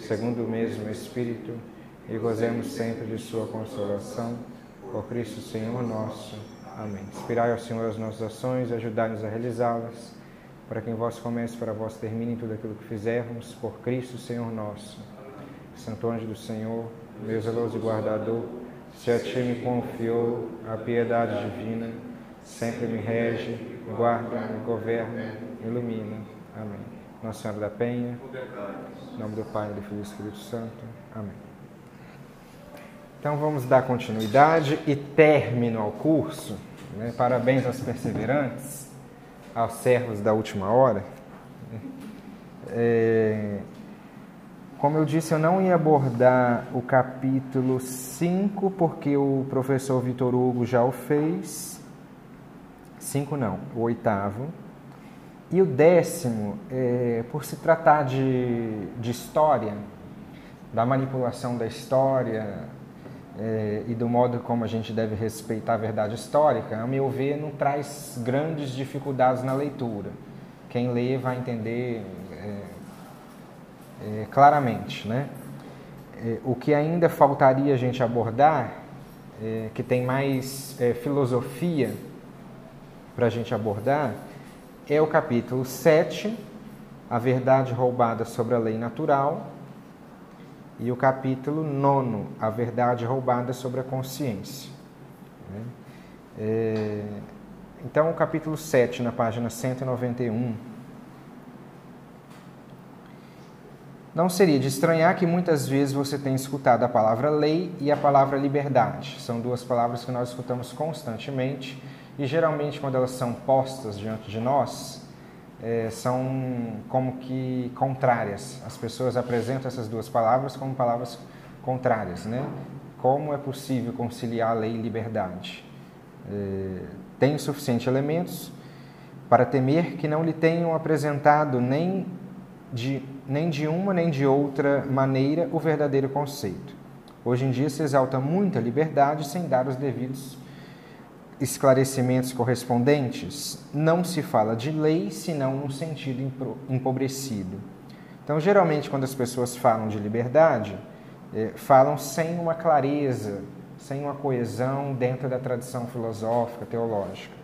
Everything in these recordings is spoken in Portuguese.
segundo o mesmo Espírito, e gozemos sempre de Sua consolação. Por Cristo Senhor nosso. Amém. Inspirai ao Senhor as nossas ações e ajudai-nos a realizá-las, para que em vós comece, para vós termine tudo aquilo que fizermos, por Cristo Senhor nosso. Santo anjo do Senhor, meu zeloso guardador, se a ti me confiou a piedade divina, sempre me rege, guarda, governa, ilumina. Amém. Nossa Senhora da Penha, em nome do Pai, do Filho e do Espírito Santo. Amém. Então vamos dar continuidade e término ao curso. Né? Parabéns aos perseverantes, aos servos da última hora. É... Como eu disse, eu não ia abordar o capítulo 5, porque o professor Vitor Hugo já o fez. 5 não, o oitavo. E o décimo, é, por se tratar de, de história, da manipulação da história é, e do modo como a gente deve respeitar a verdade histórica, a meu ver, não traz grandes dificuldades na leitura. Quem lê vai entender é, é, claramente. Né? É, o que ainda faltaria a gente abordar, é, que tem mais filosofia para a gente abordar, é o capítulo 7, a verdade roubada sobre a lei natural, e o capítulo 9, a verdade roubada sobre a consciência. Né? É, então, o capítulo 7, na página 191 Não seria de estranhar que muitas vezes você tenha escutado a palavra lei e a palavra liberdade. São duas palavras que nós escutamos constantemente e geralmente quando elas são postas diante de nós, é, são como que contrárias. As pessoas apresentam essas duas palavras como palavras contrárias, né? Como é possível conciliar lei e liberdade? É, tem suficientes elementos para temer que não lhe tenham apresentado nem de nem de uma nem de outra maneira o verdadeiro conceito. Hoje em dia se exalta muita liberdade sem dar os devidos esclarecimentos correspondentes. Não se fala de lei senão num sentido empobrecido. Então, geralmente, quando as pessoas falam de liberdade, eh, falam sem uma clareza, sem uma coesão dentro da tradição filosófica, teológica.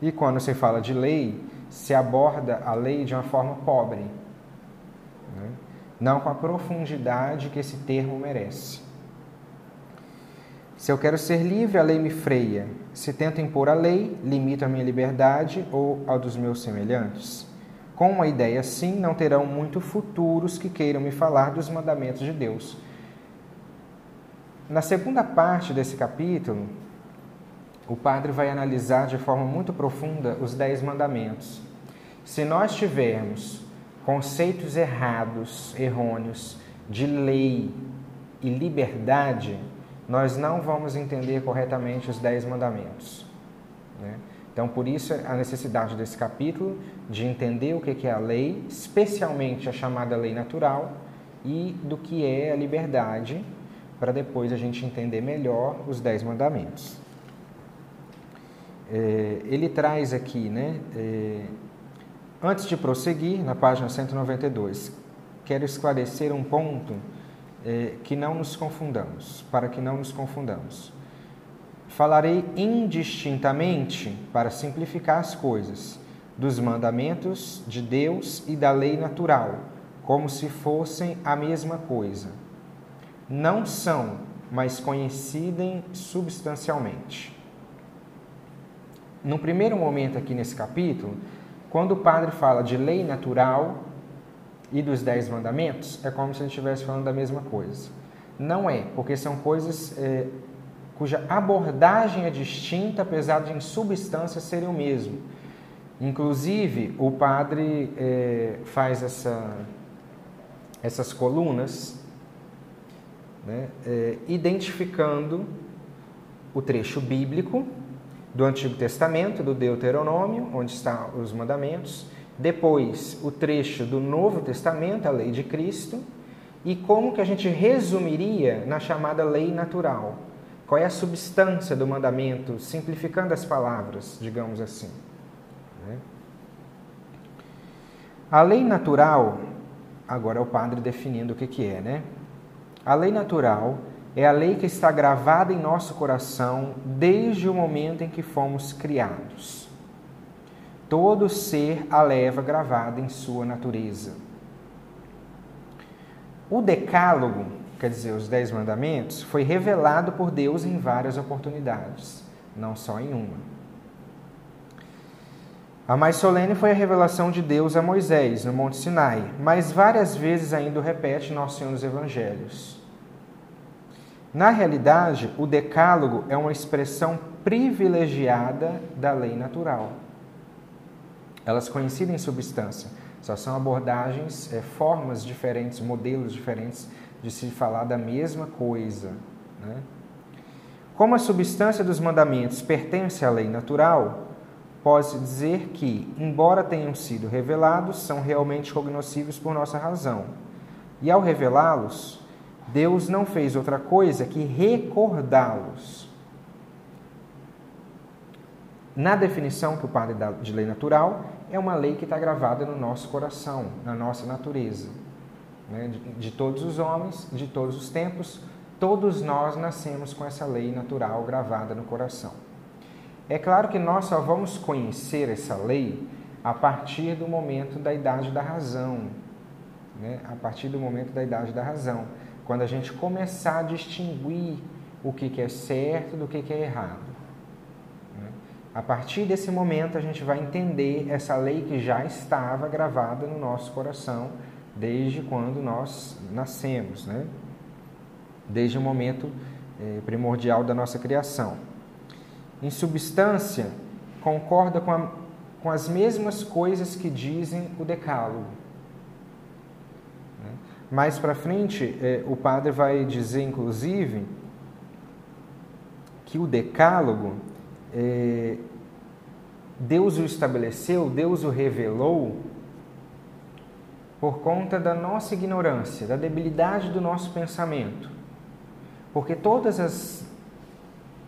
E quando se fala de lei, se aborda a lei de uma forma pobre, né? não com a profundidade que esse termo merece. Se eu quero ser livre, a lei me freia. Se tento impor a lei, limito a minha liberdade ou a dos meus semelhantes. Com uma ideia assim, não terão muito futuros que queiram me falar dos mandamentos de Deus. Na segunda parte desse capítulo, o padre vai analisar de forma muito profunda os dez mandamentos. Se nós tivermos conceitos errados, errôneos de lei e liberdade, nós não vamos entender corretamente os dez mandamentos. Né? Então, por isso a necessidade desse capítulo de entender o que é a lei, especialmente a chamada lei natural, e do que é a liberdade, para depois a gente entender melhor os dez mandamentos. É, ele traz aqui, né? É, Antes de prosseguir, na página 192, quero esclarecer um ponto eh, que não nos confundamos, para que não nos confundamos. Falarei indistintamente, para simplificar as coisas, dos mandamentos de Deus e da lei natural, como se fossem a mesma coisa. Não são, mas coincidem substancialmente. No primeiro momento aqui nesse capítulo, quando o padre fala de lei natural e dos dez mandamentos, é como se ele estivesse falando da mesma coisa. Não é, porque são coisas é, cuja abordagem é distinta, apesar de em substância serem o mesmo. Inclusive, o padre é, faz essa, essas colunas né, é, identificando o trecho bíblico do Antigo Testamento, do Deuteronômio, onde estão os mandamentos, depois o trecho do Novo Testamento, a lei de Cristo, e como que a gente resumiria na chamada lei natural. Qual é a substância do mandamento, simplificando as palavras, digamos assim. Né? A lei natural, agora é o padre definindo o que, que é, né? A lei natural é a lei que está gravada em nosso coração desde o momento em que fomos criados. Todo ser a leva gravada em sua natureza. O Decálogo, quer dizer, os Dez Mandamentos, foi revelado por Deus em várias oportunidades, não só em uma. A mais solene foi a revelação de Deus a Moisés, no Monte Sinai, mas várias vezes ainda o repete Nosso Senhor nos Evangelhos. Na realidade, o Decálogo é uma expressão privilegiada da lei natural. Elas coincidem em substância, só são abordagens, é, formas diferentes, modelos diferentes de se falar da mesma coisa. Né? Como a substância dos mandamentos pertence à lei natural, pode-se dizer que, embora tenham sido revelados, são realmente cognoscíveis por nossa razão. E ao revelá-los, Deus não fez outra coisa que recordá-los. Na definição que o padre dá de lei natural, é uma lei que está gravada no nosso coração, na nossa natureza. Né? De, de todos os homens, de todos os tempos, todos nós nascemos com essa lei natural gravada no coração. É claro que nós só vamos conhecer essa lei a partir do momento da idade da razão, né? a partir do momento da idade da razão quando a gente começar a distinguir o que, é certo do que, que é errado. Né? A partir desse momento, a gente vai entender essa lei que já estava gravada no nosso coração desde quando nós nascemos, né? desde o momento eh, primordial da nossa criação. Em substância, concorda com, a, com as mesmas coisas que dizem o Decálogo mais para frente, é, o padre vai dizer, inclusive, que o decálogo, é, Deus o estabeleceu, Deus o revelou por conta da nossa ignorância, da debilidade do nosso pensamento. Porque todas as,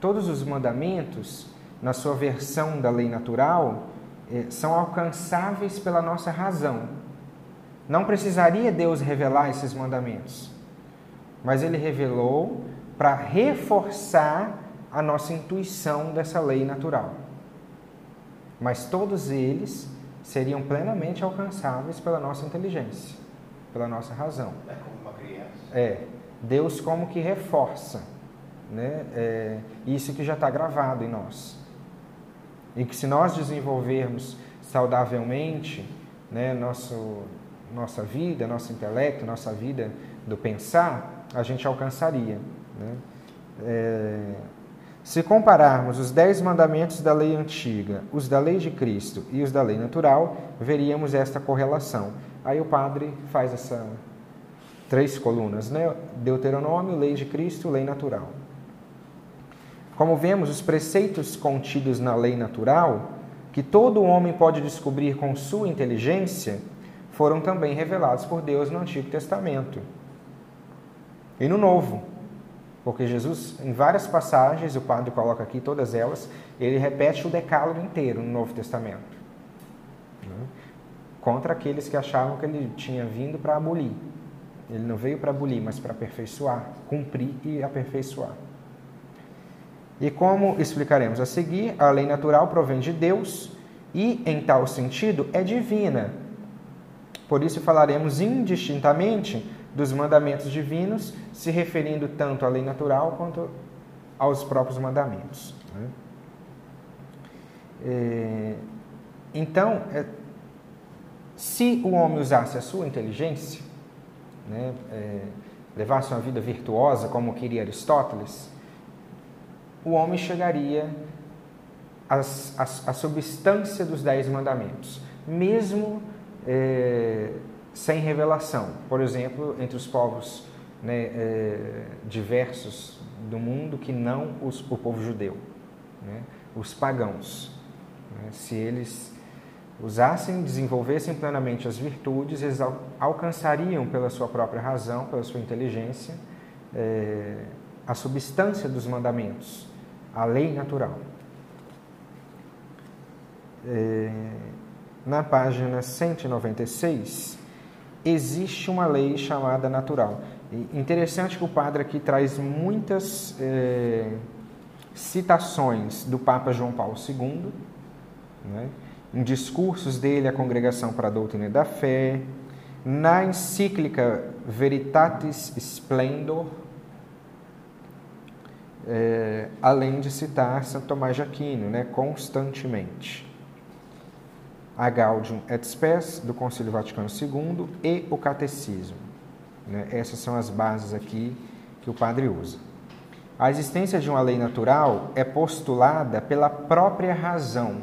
todos os mandamentos, na sua versão da lei natural, é, são alcançáveis pela nossa razão, não precisaria Deus revelar esses mandamentos, mas Ele revelou para reforçar a nossa intuição dessa lei natural. Mas todos eles seriam plenamente alcançáveis pela nossa inteligência, pela nossa razão. É como uma criança. É. Deus como que reforça né? É, isso que já está gravado em nós. E que se nós desenvolvermos saudavelmente né, nosso, nossa vida, nosso intelecto, nossa vida do pensar, a gente alcançaria. Né? É, se compararmos os dez mandamentos da lei antiga, os da lei de Cristo e os da lei natural, veríamos esta correlação. Aí o padre faz essa três colunas, né? Deuteronômio, lei de Cristo, lei natural. Como vemos, os preceitos contidos na lei natural, que todo homem pode descobrir com sua inteligência, foram também revelados por Deus no Antigo Testamento e no Novo. Porque Jesus, em várias passagens, o padre coloca aqui todas elas, ele repete o decálogo inteiro no Novo Testamento. Né? Contra aqueles que achavam que ele tinha vindo para abolir. Ele não veio para abolir, mas para aperfeiçoar, cumprir e aperfeiçoar. E como explicaremos a seguir, a lei natural provém de Deus e, em tal sentido, é divina, por isso falaremos indistintamente dos mandamentos divinos, se referindo tanto à lei natural quanto aos próprios mandamentos. Né? É, então, é, se o homem usasse a sua inteligência, né, é, levasse uma vida virtuosa, como queria Aristóteles, o homem chegaria à, substância dos dez mandamentos, mesmo é, sem revelação. Por exemplo, entre os povos né, é, diversos do mundo que não os, o povo judeu, né, os pagãos. Né, se eles usassem, desenvolvessem plenamente as virtudes, eles al alcançariam pela sua própria razão, pela sua inteligência, é, a substância dos mandamentos, a lei natural. É, na página 196, existe uma lei chamada natural. E interessante que o padre aqui traz muitas é, citações do Papa João Paulo II, né? em discursos dele à Congregação para a Doutrina da Fé, na encíclica Veritatis Splendor, é, além de citar Santo Tomás de Aquino, né, constantemente. A Gaudium et Spes, do Concílio Vaticano II, e o Catecismo. Né, essas são as bases aqui que o padre usa. A existência de uma lei natural é postulada pela própria razão.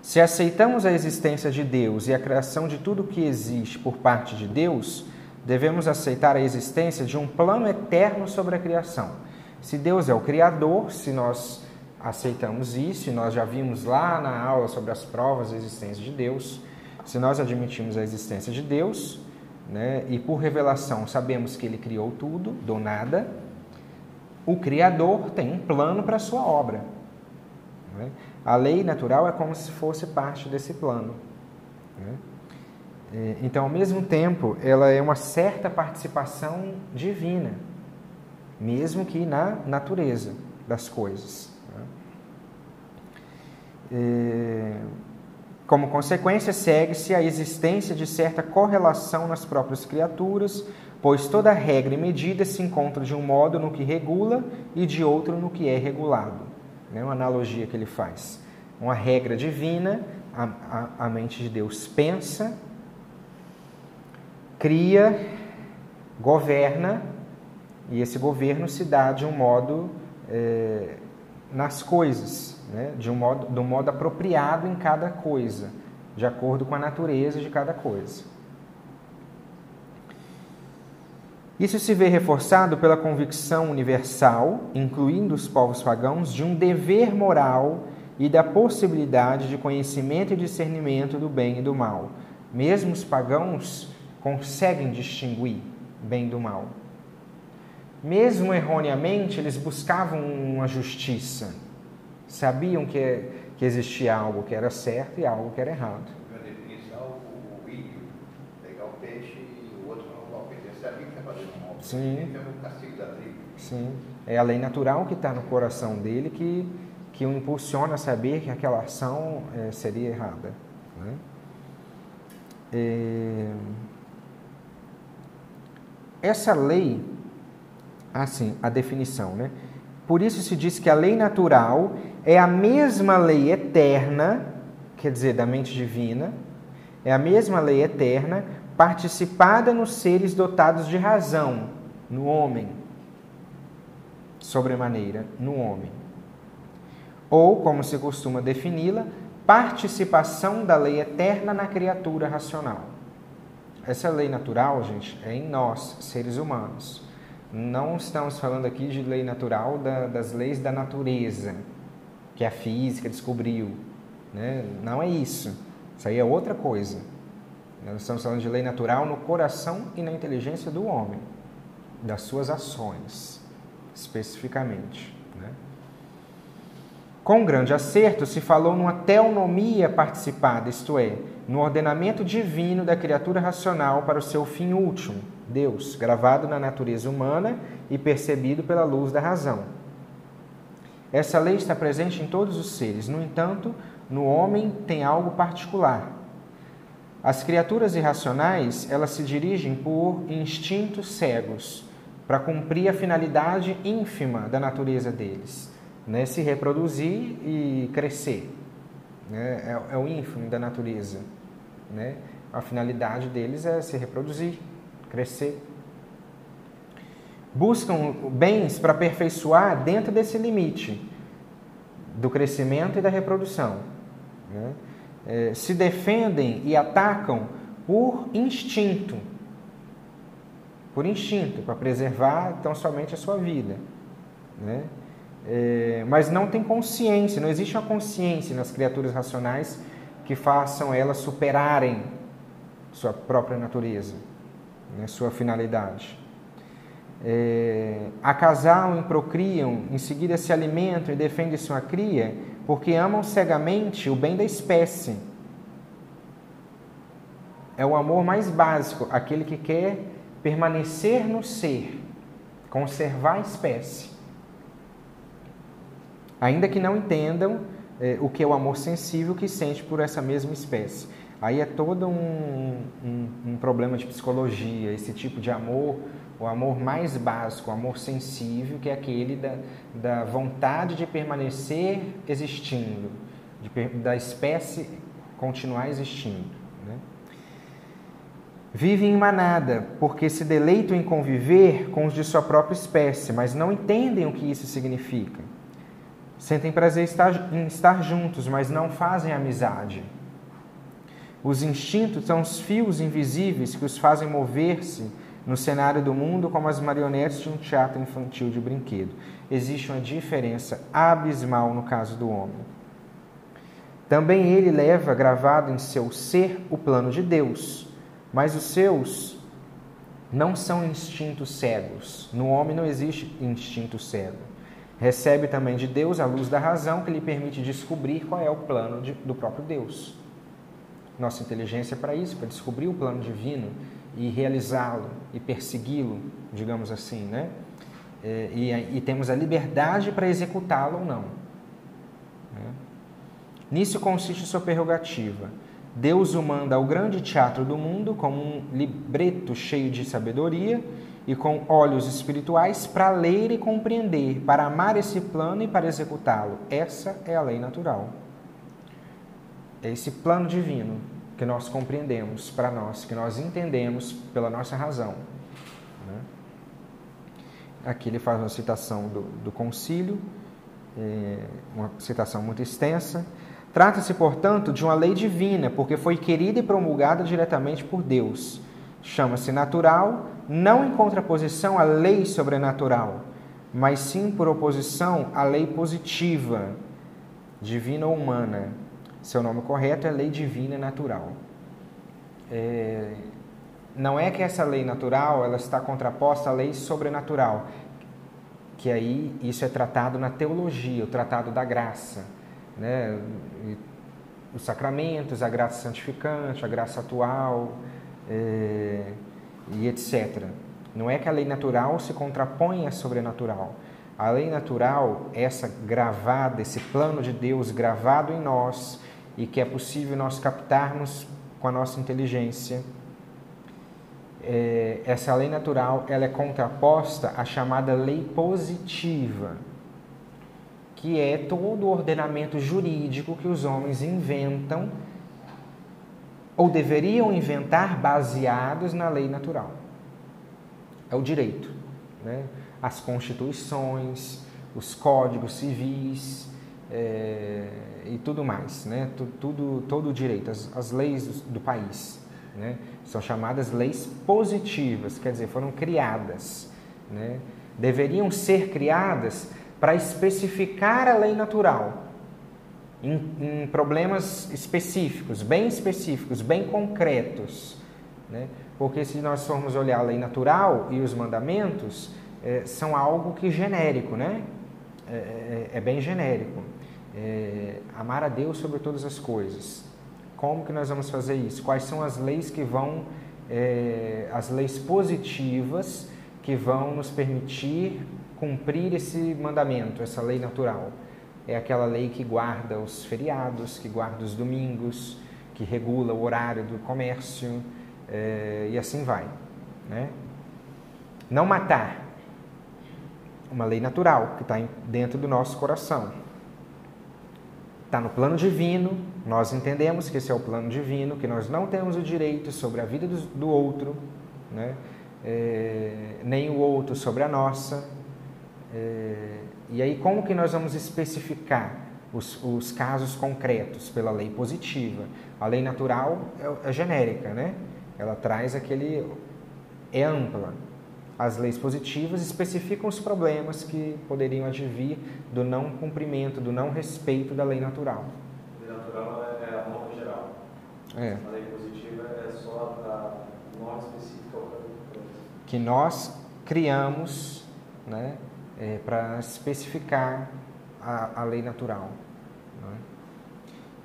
Se aceitamos a existência de Deus e a criação de tudo que existe por parte de Deus, devemos aceitar a existência de um plano eterno sobre a criação. Se Deus é o Criador, se nós aceitamos isso, e nós já vimos lá na aula sobre as provas da existência de Deus, se nós admitimos a existência de Deus, né, e por revelação sabemos que Ele criou tudo, do nada, o Criador tem um plano para a sua obra. Né? A lei natural é como se fosse parte desse plano. Né? É, então, ao mesmo tempo, ela é uma certa participação divina, mesmo que na natureza das coisas. Né? É, como consequência, segue-se a existência de certa correlação nas próprias criaturas, pois toda regra e medida se encontra de um modo no que regula e de outro no que é regulado. É uma analogia que ele faz. Uma regra divina, a, a, a mente de Deus pensa, cria, governa, e esse governo se dá de um modo é, nas coisas, né? de um modo, um modo apropriado em cada coisa, de acordo com a natureza de cada coisa. Isso se vê reforçado pela convicção universal, incluindo os povos pagãos, de um dever moral e da possibilidade de conhecimento e discernimento do bem e do mal. Mesmo os pagãos conseguem distinguir bem do mal. Mesmo erroneamente, eles buscavam uma justiça. Sabiam que, que existia algo que era certo e algo que era errado. o ímpio pegar o peixe e o outro não o peixe. Que está fazendo mal. Sim. o castigo da tribo. Sim. É a lei natural que está no coração dele que, que o impulsiona a saber que aquela ação é, seria errada. Né? É... Essa lei, assim, a definição, né? Por isso se diz que a lei natural é a mesma lei eterna, quer dizer, da mente divina, é a mesma lei eterna participada nos seres dotados de razão, no homem, sobremaneira, no homem. Ou, como se costuma defini-la, participação da lei eterna na criatura racional. Essa lei natural, gente, é em nós, seres humanos. Não estamos falando aqui de lei natural da, das leis da natureza, que a física descobriu. Né? Não é isso. Isso aí é outra coisa. Nós estamos falando de lei natural no coração e na inteligência do homem, das suas ações, especificamente. Né? Com grande acerto, se falou numa teonomia participada, isto é, no ordenamento divino da criatura racional para o seu fim último, Deus, gravado na natureza humana e percebido pela luz da razão. Essa lei está presente em todos os seres, no entanto, no homem tem algo particular. As criaturas irracionais, elas se dirigem por instintos cegos para cumprir a finalidade ínfima da natureza deles, né? se reproduzir e crescer. Né? É, é o ínfimo da natureza. Né? A finalidade deles é se reproduzir, crescer. Buscam bens para aperfeiçoar dentro desse limite do crescimento e da reprodução. Né? É, se defendem e atacam por instinto. por instinto, para preservar tão somente a sua vida. Né? É, mas não tem consciência, não existe uma consciência nas criaturas racionais que façam elas superarem sua própria natureza, né, sua finalidade. É, acasalam e procriam, em seguida se alimentam e defendem sua cria, porque amam cegamente o bem da espécie. É o amor mais básico, aquele que quer permanecer no ser, conservar a espécie. Ainda que não entendam é, o que é o amor sensível que sente por essa mesma espécie. Aí é todo um, um, um, problema de psicologia, esse tipo de amor, o amor mais básico, o amor sensível, que é aquele da, da vontade de permanecer existindo, de, da espécie continuar existindo. Né? Vivem em manada, porque se deleitam em conviver com os de sua própria espécie, mas não entendem o que isso significa. Sentem prazer em estar juntos, mas não fazem amizade. Os instintos são os fios invisíveis que os fazem mover-se no cenário do mundo como as marionetes de um teatro infantil de brinquedo. Existe uma diferença abismal no caso do homem. Também ele leva gravado em seu ser o plano de Deus, mas os seus não são instintos cegos. No homem não existe instinto cego. Recebe também de Deus a luz da razão que lhe permite descobrir qual é o plano de, do próprio Deus nossa inteligência para isso, para descobrir o plano divino e realizá-lo e persegui-lo, digamos assim, né? É, e, e, temos a liberdade para executá-lo ou não. Né? Nisso consiste sua prerrogativa. Deus o manda ao grande teatro do mundo como um libreto cheio de sabedoria e com olhos espirituais para ler e compreender, para amar esse plano e para executá-lo. Essa é a lei natural. É esse plano divino que nós compreendemos para nós, que nós entendemos pela nossa razão. Né? Aqui ele faz uma citação do, do concílio, é, uma citação muito extensa. Trata-se, portanto, de uma lei divina, porque foi querida e promulgada diretamente por Deus. Chama-se natural, não em contraposição à lei sobrenatural, mas sim por oposição à lei positiva, divina ou humana, seu nome correto é lei divina natural. É, não é que essa lei natural ela está contraposta à lei sobrenatural, que aí isso é tratado na teologia, o tratado da graça, né? os sacramentos, a graça santificante, a graça atual é, e etc. Não é que a lei natural se contrapõe à sobrenatural. A lei natural, essa gravada, esse plano de Deus gravado em nós, e que é possível nós captarmos com a nossa inteligência. É, essa lei natural ela é contraposta à chamada lei positiva, que é todo o ordenamento jurídico que os homens inventam ou deveriam inventar baseados na lei natural. É o direito, né? as constituições, os códigos civis, é, e tudo mais, né? tudo, todo o direito, as, as leis do, do país. Né? São chamadas leis positivas, quer dizer, foram criadas. Né? Deveriam ser criadas para especificar a lei natural em, em, problemas específicos, bem específicos, bem concretos. Né? Porque se nós formos olhar a lei natural e os mandamentos, é, são algo que genérico, né? é, é, é bem genérico é, amar a Deus sobre todas as coisas. Como que nós vamos fazer isso? Quais são as leis que vão, é, as leis positivas que vão nos permitir cumprir esse mandamento, essa lei natural? É aquela lei que guarda os feriados, que guarda os domingos, que regula o horário do comércio é, e assim vai. Né? Não matar, uma lei natural que está dentro do nosso coração está no plano divino, nós entendemos que esse é o plano divino, que nós não temos o direito sobre a vida do, do outro, né? É, nem o outro sobre a nossa. É, e aí, como que nós vamos especificar os, os, casos concretos pela lei positiva? A lei natural é, é genérica, né? Ela traz aquele. é ampla, as leis positivas especificam os problemas que poderiam advir do não cumprimento, do não respeito da lei natural. A lei natural é a norma geral. É. A lei positiva é só a norma específica que nós criamos né, é, para especificar a, a, lei natural. Né?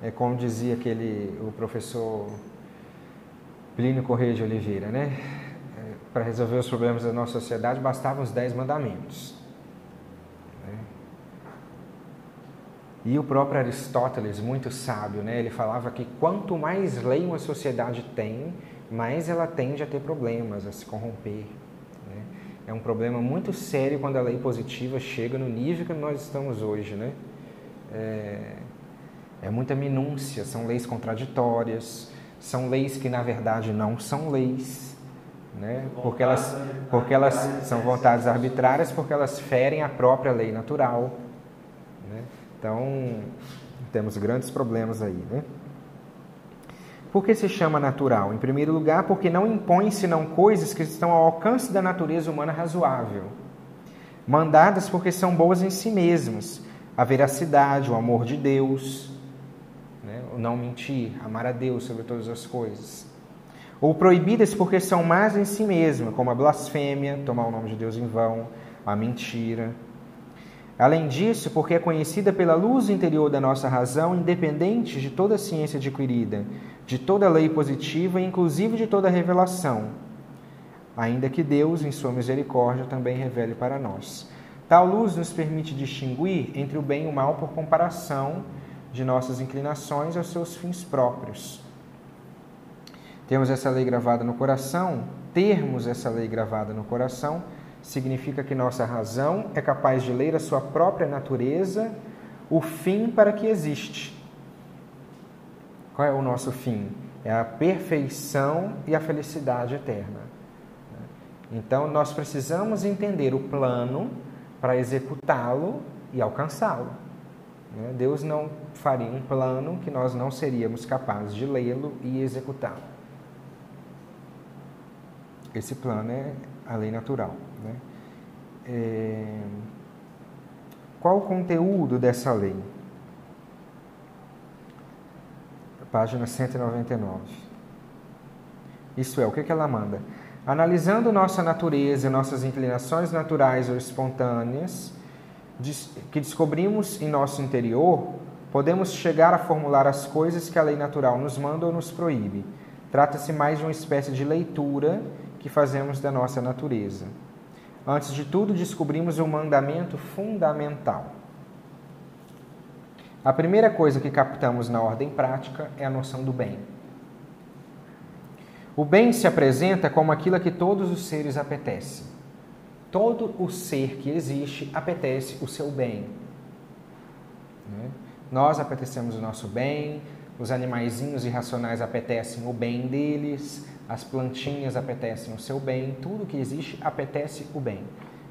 É como dizia aquele, o professor Plínio Correia de Oliveira, né? Para resolver os problemas da nossa sociedade bastavam os dez mandamentos. Né? E o próprio Aristóteles, muito sábio, né? ele falava que quanto mais lei uma sociedade tem, mais ela tende a ter problemas, a se corromper. Né? É um problema muito sério quando a lei positiva chega no nível que nós estamos hoje. Né? É, é muita minúcia, são leis contraditórias, são leis que na verdade não são leis né? porque, elas, porque elas são vontades arbitrárias, porque elas ferem a própria lei natural. Né? Então, temos grandes problemas aí. Né? Por que se chama natural? Em primeiro lugar, porque não impõe senão coisas que estão ao alcance da natureza humana razoável. Mandadas porque são boas em si mesmas. A veracidade, o amor de Deus, né? o não mentir, amar a Deus sobre todas as coisas ou proibidas porque são más em si mesmas, como a blasfêmia, tomar o nome de Deus em vão, a mentira. Além disso, porque é conhecida pela luz interior da nossa razão, independente de toda a ciência adquirida, de toda lei positiva e inclusive de toda revelação, ainda que Deus, em sua misericórdia, também revele para nós. Tal luz nos permite distinguir entre o bem e o mal por comparação de nossas inclinações aos seus fins próprios temos essa lei gravada no coração, termos essa lei gravada no coração, significa que nossa razão é capaz de ler a sua própria natureza, o fim para que existe. Qual é o nosso fim? É a perfeição e a felicidade eterna. Então, nós precisamos entender o plano para executá-lo e alcançá-lo. Deus não faria um plano que nós não seríamos capazes de lê-lo e executá-lo. Esse plano é a lei natural. Né? É... Qual o conteúdo dessa lei? Página 199. Isso é, o que, que ela manda? Analisando nossa natureza, nossas inclinações naturais ou espontâneas, que descobrimos em nosso interior, podemos chegar a formular as coisas que a lei natural nos manda ou nos proíbe. Trata-se mais de uma espécie de leitura que fazemos da nossa natureza. Antes de tudo, descobrimos um mandamento fundamental. A primeira coisa que captamos na ordem prática é a noção do bem. O bem se apresenta como aquilo a que todos os seres apetecem. Todo o ser que existe apetece o seu bem. Né? Nós apetecemos o nosso bem, os animaizinhos irracionais apetecem o bem deles, as plantinhas apetecem o seu bem, tudo que existe apetece o bem.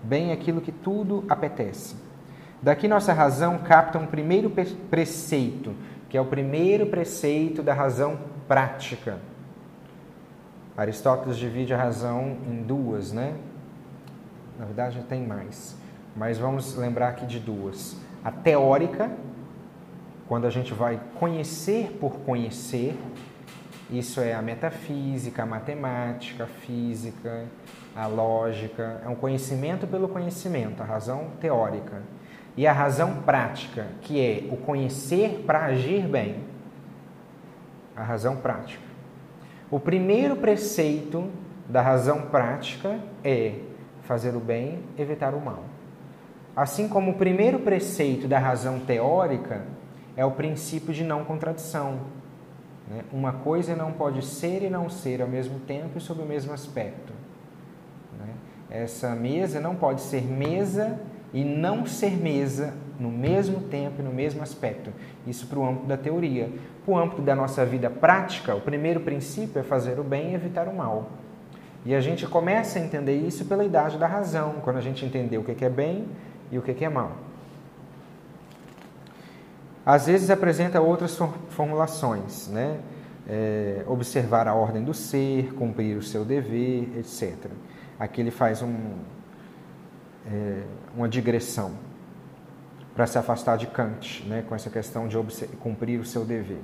Bem é aquilo que tudo apetece. Daqui nossa razão capta um primeiro preceito, que é o primeiro preceito da razão prática. Aristóteles divide a razão em duas, né? Na verdade, tem mais. Mas vamos lembrar aqui de duas. A teórica, quando a gente vai conhecer por conhecer, isso é a metafísica, a matemática, a física, a lógica. É um conhecimento pelo conhecimento, a razão teórica. E a razão prática, que é o conhecer para agir bem. A razão prática. O primeiro preceito da razão prática é fazer o bem, evitar o mal. Assim como o primeiro preceito da razão teórica é o princípio de não contradição, né? Uma coisa não pode ser e não ser ao mesmo tempo e sob o mesmo aspecto. Né? Essa mesa não pode ser mesa e não ser mesa no mesmo tempo e no mesmo aspecto. Isso para o âmbito da teoria. Para o âmbito da nossa vida prática, o primeiro princípio é fazer o bem e evitar o mal. E a gente começa a entender isso pela idade da razão, quando a gente entender o que é bem e o que é mal. Às vezes apresenta outras formulações, né? É, observar a ordem do ser, cumprir o seu dever, etc. Aqui ele faz um, é, uma digressão para se afastar de Kant, né, com essa questão de cumprir o seu dever.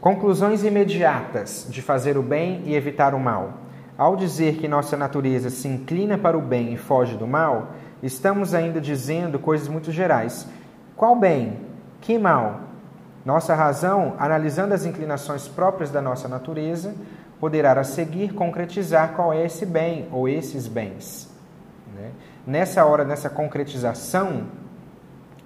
Conclusões imediatas de fazer o bem e evitar o mal. Ao dizer que nossa natureza se inclina para o bem e foge do mal, estamos ainda dizendo coisas muito gerais. Qual bem? Que mal? Nossa razão, analisando as inclinações próprias da nossa natureza, poderá a seguir concretizar qual é esse bem ou esses bens. Né? Nessa hora, nessa concretização,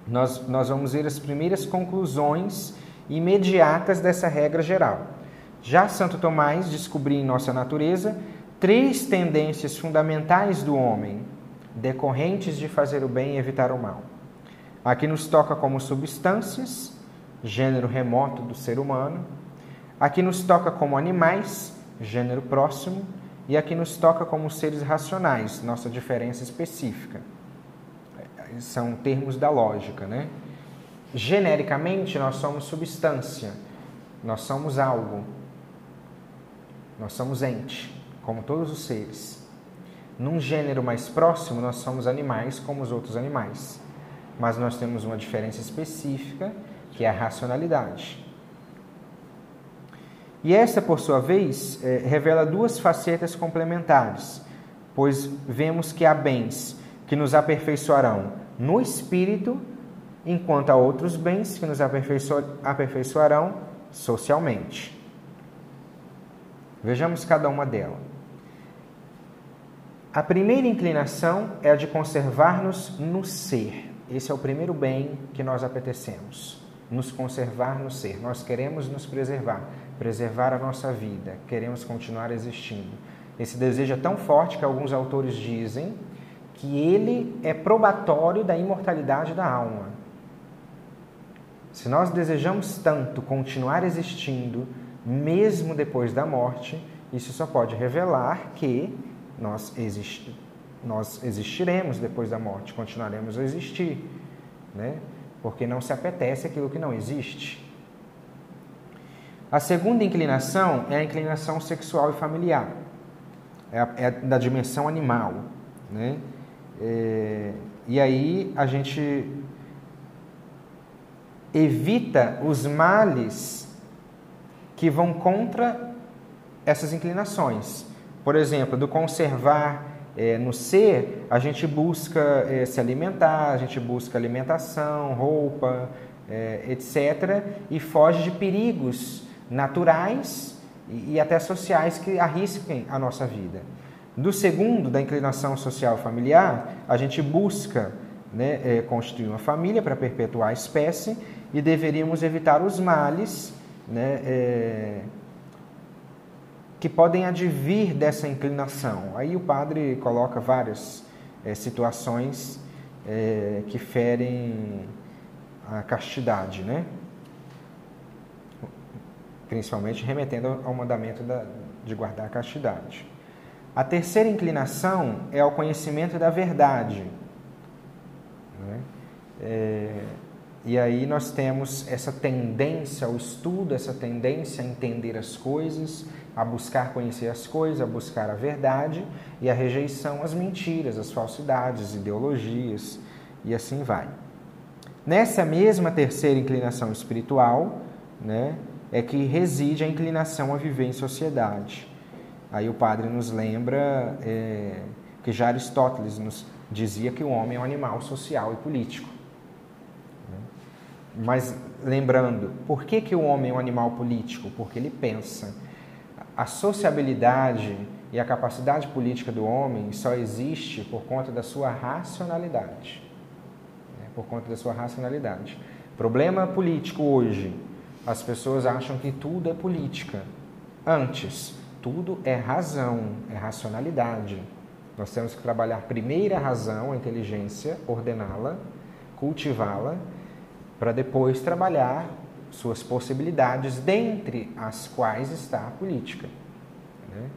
nós, nós vamos ver as primeiras conclusões imediatas dessa regra geral. Já Santo Tomás descobriu em nossa natureza três tendências fundamentais do homem, decorrentes de fazer o bem e evitar o mal. Aqui nos toca como substâncias, gênero remoto do ser humano. Aqui nos toca como animais, gênero próximo. E aqui nos toca como seres racionais, nossa diferença específica. São termos da lógica, né? Genericamente, nós somos substância, nós somos algo, nós somos ente, como todos os seres. Num gênero mais próximo, nós somos animais como os outros animais, mas nós temos uma diferença específica que é a racionalidade. E esta, por sua vez, é, revela duas facetas complementares, pois vemos que há bens que nos aperfeiçoarão no espírito enquanto há outros bens que nos aperfeiçoarão socialmente. Vejamos cada uma delas. A primeira inclinação é a de conservar-nos no ser. Esse é o primeiro bem que nós apetecemos. Nos conservar no ser. Nós queremos nos preservar, preservar a nossa vida, queremos continuar existindo. Esse desejo é tão forte que alguns autores dizem que ele é probatório da imortalidade da alma. Se nós desejamos tanto continuar existindo, mesmo depois da morte, isso só pode revelar que nós, existi nós existiremos depois da morte, continuaremos a existir, né? porque não se apetece aquilo que não existe. A segunda inclinação é a inclinação sexual e familiar, é, a, é da dimensão animal. Né? É, e aí a gente evita os males que vão contra essas inclinações. Por exemplo, do conservar é, no ser, a gente busca é, se alimentar, a gente busca alimentação, roupa, é, etc., e foge de perigos naturais e, e até sociais que arrisquem a nossa vida. Do segundo, da inclinação social familiar, a gente busca né, é, constituir uma família para perpetuar a espécie e deveríamos evitar os males né, é, que podem advir dessa inclinação. Aí o padre coloca várias é, situações é, que ferem a castidade, né? principalmente remetendo ao mandamento da, de guardar a castidade. A terceira inclinação é ao conhecimento da verdade. Né? É, e aí nós temos essa tendência ao estudo, essa tendência a entender as coisas, a buscar conhecer as coisas, a buscar a verdade e a rejeição às mentiras, às falsidades, ideologias e assim vai. Nessa mesma terceira inclinação espiritual, né, é que reside a inclinação a viver em sociedade. Aí o padre nos lembra é, que já Aristóteles nos dizia que o homem é um animal social e político. Mas lembrando, por que, que o homem é um animal político? Porque ele pensa. A sociabilidade e a capacidade política do homem só existe por conta da sua racionalidade. Né? Por conta da sua racionalidade. Problema político hoje. As pessoas acham que tudo é política. Antes, tudo é razão, é racionalidade. Nós temos que trabalhar primeiro a razão, a inteligência, ordená-la, cultivá-la para depois trabalhar suas possibilidades, dentre as quais está a política. Né?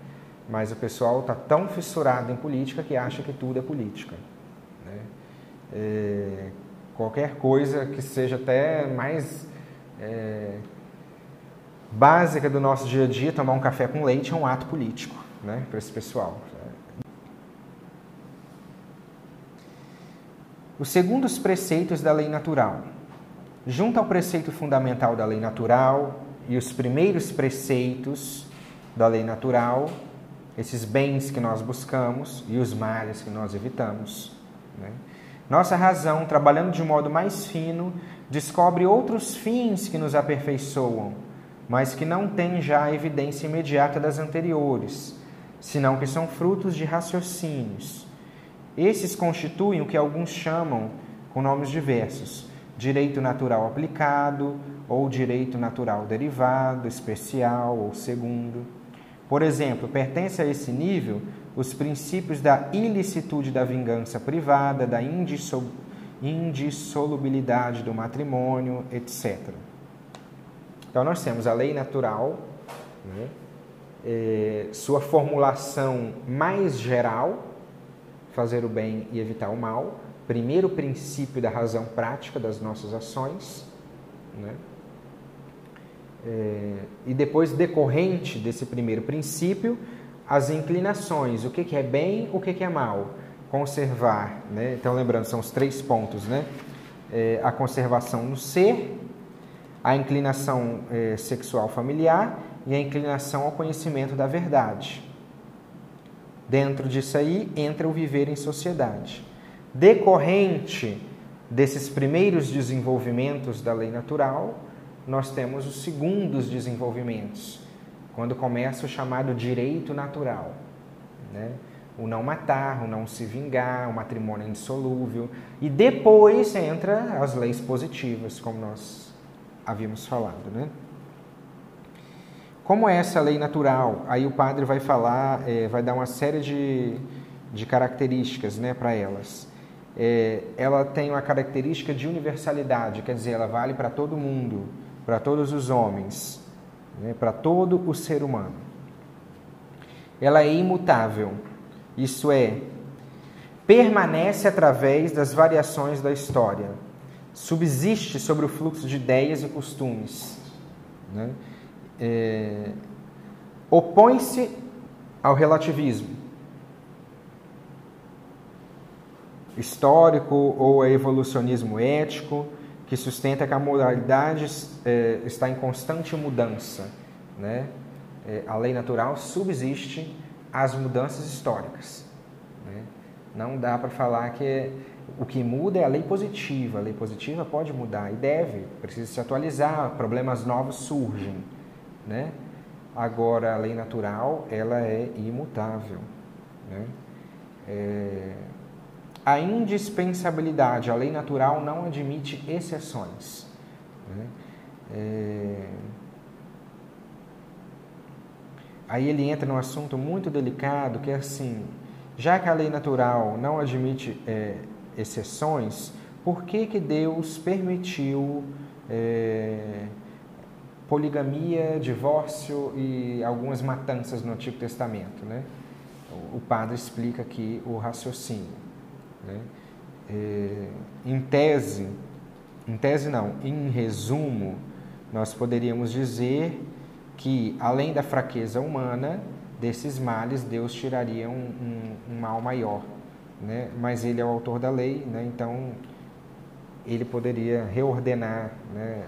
Mas o pessoal está tão fissurado em política que acha que tudo é política. Né? É, qualquer coisa que seja até mais é, básica do nosso dia a dia, tomar um café com leite é um ato político né? para esse pessoal. Né? Os segundos preceitos da lei natural Junto ao preceito fundamental da lei natural e os primeiros preceitos da lei natural, esses bens que nós buscamos e os males que nós evitamos. Né? Nossa razão, trabalhando de um modo mais fino, descobre outros fins que nos aperfeiçoam, mas que não têm já a evidência imediata das anteriores, senão que são frutos de raciocínios. Esses constituem o que alguns chamam, com nomes diversos, direito natural aplicado, ou direito natural derivado, especial ou segundo. Por exemplo, pertence a esse nível os princípios da ilicitude da vingança privada, da indissolubilidade do matrimônio, etc. Então, nós temos a lei natural, né? é, sua formulação mais geral, fazer o bem e evitar o mal, primeiro princípio da razão prática das nossas ações, né? É, e depois, decorrente desse primeiro princípio, as inclinações, o que, que é bem, o que, que é mal. Conservar, né? então lembrando, são os três pontos, né? É, a conservação no ser, a inclinação é, sexual familiar e a inclinação ao conhecimento da verdade. Dentro disso aí entra o viver em sociedade. Decorrente desses primeiros desenvolvimentos da lei natural, nós temos os segundos desenvolvimentos, quando começa o chamado direito natural. Né? O não matar, o não se vingar, o matrimônio indissolúvel. E depois entra as leis positivas, como nós havíamos falado. Né? Como é essa lei natural? Aí o padre vai falar, é, vai dar uma série de, de características né, para elas. É, ela tem uma característica de universalidade, quer dizer, ela vale para todo mundo, para todos os homens né, para todo o ser humano. Ela é imutável, isso é, permanece através das variações da história, subsiste sobre o fluxo de ideias e costumes, né? é, opõe-se ao relativismo histórico ou a evolucionismo ético que sustenta que a moralidade é, está em constante mudança. Né? É, a lei natural subsiste às mudanças históricas. Né? Não dá para falar que o que muda é a lei positiva. A lei positiva pode mudar e deve, precisa se atualizar, problemas novos surgem. Né? Agora, a lei natural, ela é imutável. Né? É a indispensabilidade, a lei natural não admite exceções. Né? É... Aí ele entra num assunto muito delicado, que é assim, já que a lei natural não admite é, exceções, por que, que Deus permitiu é, poligamia, divórcio e algumas matanças no Antigo Testamento? Né? O padre explica aqui o raciocínio. Né? É, em tese, em tese não, em resumo, nós poderíamos dizer que, além da fraqueza humana, desses males Deus tiraria um, um, um mal maior. Né? Mas Ele é o autor da lei, né? então Ele poderia reordenar né,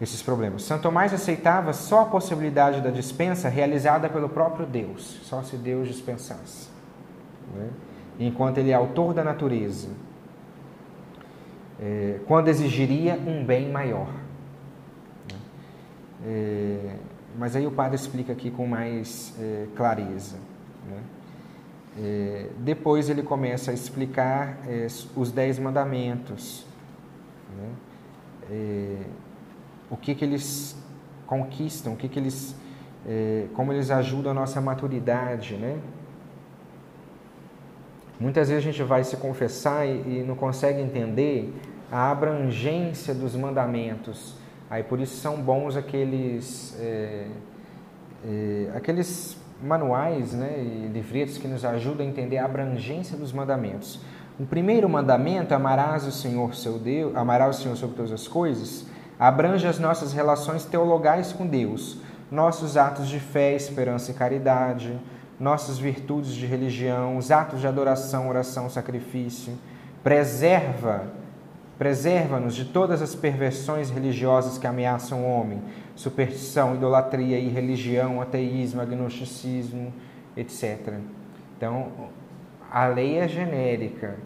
esses problemas. Santo Tomás aceitava só a possibilidade da dispensa realizada pelo próprio Deus, só se Deus dispensasse. Né? Enquanto ele é autor da natureza, é, quando exigiria um bem maior. É, mas aí o padre explica aqui com mais é, clareza. Né? É, depois ele começa a explicar é, os dez mandamentos, né? É, o que, que eles conquistam, o que, que eles, como eles ajudam a nossa maturidade, né? Muitas vezes a gente vai se confessar e, e não consegue entender a abrangência dos mandamentos. Aí por isso são bons aqueles, é, é, aqueles manuais né, e livretos que nos ajudam a entender a abrangência dos mandamentos. O primeiro mandamento, amarás o Senhor seu Deus, amarás o Senhor sobre todas as coisas, abrange as nossas relações teologais com Deus, nossos atos de fé, esperança e caridade, nossas virtudes de religião, os atos de adoração, oração, sacrifício, preserva, preserva-nos de todas as perversões religiosas que ameaçam o homem, superstição, idolatria, irreligião, ateísmo, agnosticismo, etc. Então, a lei é genérica,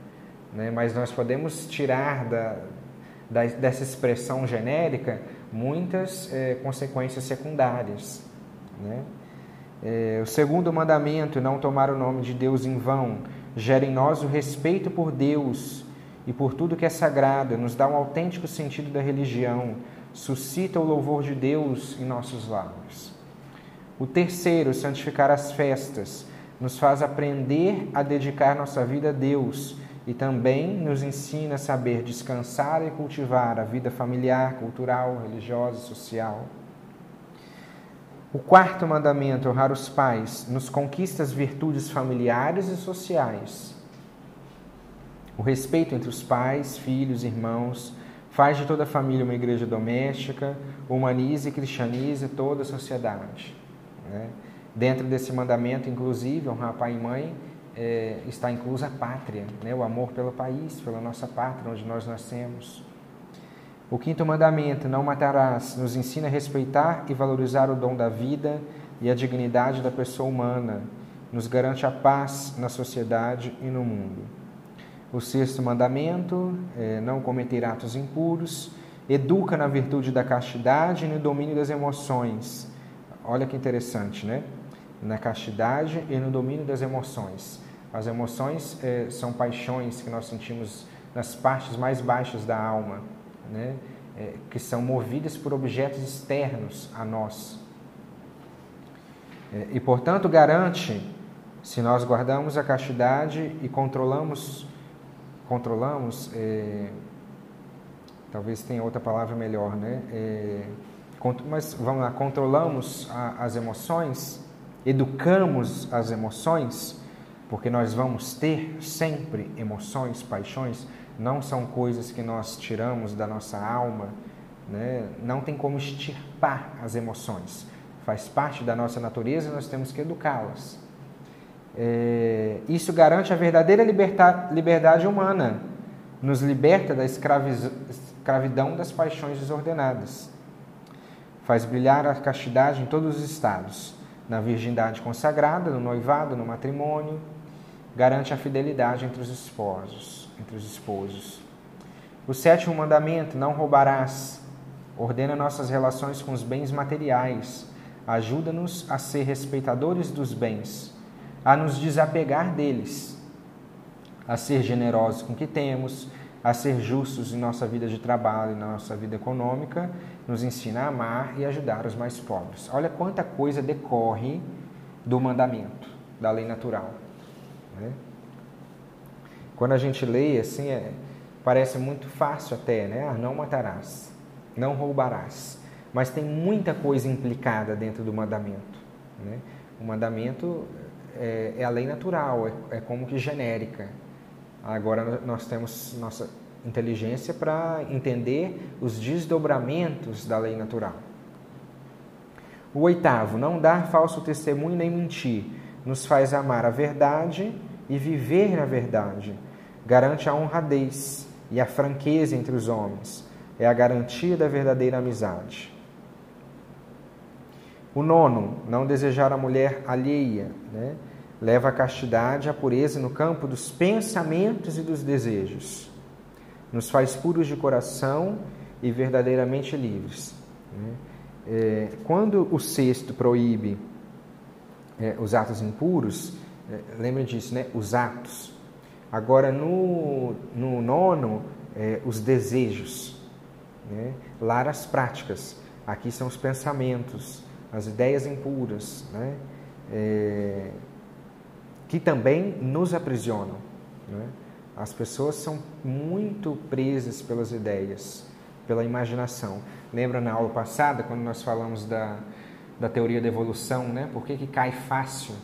né? mas nós podemos tirar da, da, dessa expressão genérica muitas é, consequências secundárias. Né? É, o segundo mandamento, não tomar o nome de Deus em vão, gera em nós o respeito por Deus e por tudo que é sagrado, nos dá um autêntico sentido da religião, suscita o louvor de Deus em nossos lábios. O terceiro, santificar as festas, nos faz aprender a dedicar nossa vida a Deus e também nos ensina a saber descansar e cultivar a vida familiar, cultural, religiosa e social. O quarto mandamento, honrar os pais, nos conquista as virtudes familiares e sociais. O respeito entre os pais, filhos, irmãos, faz de toda a família uma igreja doméstica, humaniza e cristianiza toda a sociedade. Né? Dentro desse mandamento, inclusive, honrar pai e mãe, é, está inclusa a pátria, né? o amor pelo país, pela nossa pátria, onde nós nascemos. O quinto mandamento, não matarás, nos ensina a respeitar e valorizar o dom da vida e a dignidade da pessoa humana, nos garante a paz na sociedade e no mundo. O sexto mandamento, é, não cometer atos impuros, educa na virtude da castidade e no domínio das emoções. Olha que interessante, né? Na castidade e no domínio das emoções. As emoções é, são paixões que nós sentimos nas partes mais baixas da alma, né? É, que são movidas por objetos externos a nós. É, e, portanto, garante, se nós guardamos a castidade e controlamos controlamos, é, talvez tenha outra palavra melhor, né? É, mas vamos lá, controlamos a, as emoções, educamos as emoções, porque nós vamos ter sempre emoções, paixões, não são coisas que nós tiramos da nossa alma, né? não tem como extirpar as emoções, faz parte da nossa natureza e nós temos que educá-las. É, isso garante a verdadeira liberdade humana, nos liberta da escravidão das paixões desordenadas. Faz brilhar a castidade em todos os estados, na virgindade consagrada, no noivado, no matrimônio, garante a fidelidade entre os esposos, entre os esposos. O sétimo mandamento, não roubarás, ordena nossas relações com os bens materiais, ajuda-nos a ser respeitadores dos bens a nos desapegar deles, a ser generosos com o que temos, a ser justos em nossa vida de trabalho, na nossa vida econômica, nos ensina a amar e ajudar os mais pobres. Olha quanta coisa decorre do mandamento, da lei natural. Né? Quando a gente lê, assim, é, parece muito fácil até, né? Ah, não matarás, não roubarás. Mas tem muita coisa implicada dentro do mandamento. Né? O mandamento é, é a lei natural, é, é como que genérica. Agora nós temos nossa inteligência para entender os desdobramentos da lei natural. O oitavo, não dar falso testemunho nem mentir, nos faz amar a verdade e viver na verdade. Garante a honradez e a franqueza entre os homens. É a garantia da verdadeira amizade. O nono, não desejar a mulher alheia, né? leva a castidade, a pureza no campo dos pensamentos e dos desejos. Nos faz puros de coração e verdadeiramente livres. Né? É, quando o sexto proíbe é, os atos impuros, é, lembra disso, né? Os atos. Agora, no, no nono, é, os desejos. Né? Lá as práticas. Aqui são os pensamentos, as ideias impuras. Né? É, que também nos aprisionam. Né? As pessoas são muito presas pelas ideias, pela imaginação. Lembra na aula passada, quando nós falamos da, da teoria da evolução, né? por que, que cai fácil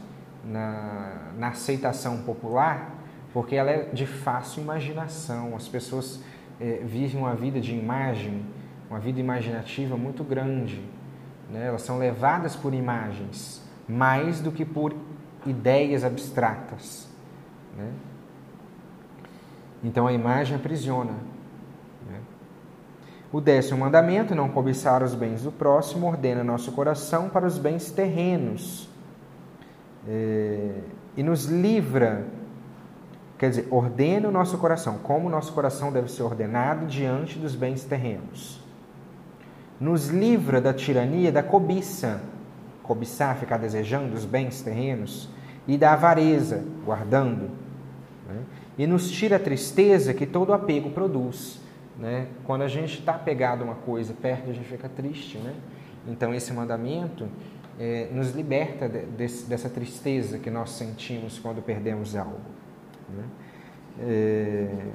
na, na aceitação popular? Porque ela é de fácil imaginação. As pessoas é, vivem uma vida de imagem, uma vida imaginativa muito grande. Né? Elas são levadas por imagens, mais do que por ideias abstratas. Né? Então a imagem aprisiona. Né? O décimo mandamento, não cobiçar os bens do próximo, ordena nosso coração para os bens terrenos é, e nos livra, quer dizer, ordena o nosso coração, como o nosso coração deve ser ordenado diante dos bens terrenos. Nos livra da tirania da cobiça, cobiçar, ficar desejando os bens terrenos, e da avareza, guardando. Né? E nos tira a tristeza que todo apego produz. Né? Quando a gente está apegado a uma coisa perto, a gente fica triste. Né? Então, esse mandamento é, nos liberta de, dessa tristeza que nós sentimos quando perdemos algo. Né? É,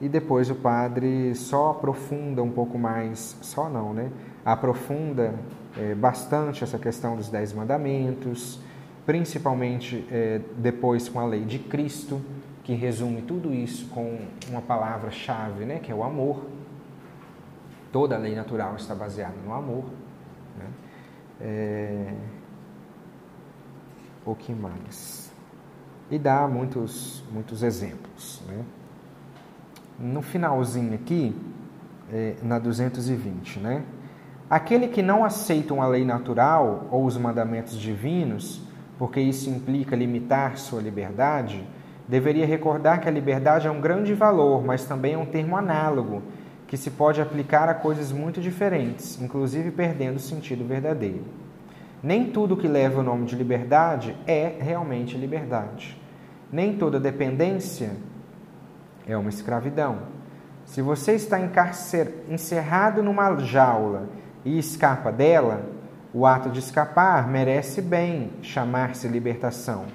e depois o padre só aprofunda um pouco mais, só não, né? Aprofunda é, bastante essa questão dos dez mandamentos, principalmente é, depois com a lei de Cristo, que resume tudo isso com uma palavra-chave, né? Que é o amor. Toda a lei natural está baseada no amor. Né? É... O que mais? E dá muitos, muitos exemplos. Né? No finalzinho aqui, é, na 220, né? Aquele que não aceita uma lei natural ou os mandamentos divinos, porque isso implica limitar sua liberdade, deveria recordar que a liberdade é um grande valor, mas também é um termo análogo que se pode aplicar a coisas muito diferentes, inclusive perdendo o sentido verdadeiro. Nem tudo que leva o nome de liberdade é realmente liberdade. Nem toda dependência é uma escravidão. Se você está encerrado numa jaula e escapa dela, o ato de escapar merece bem chamar-se libertação,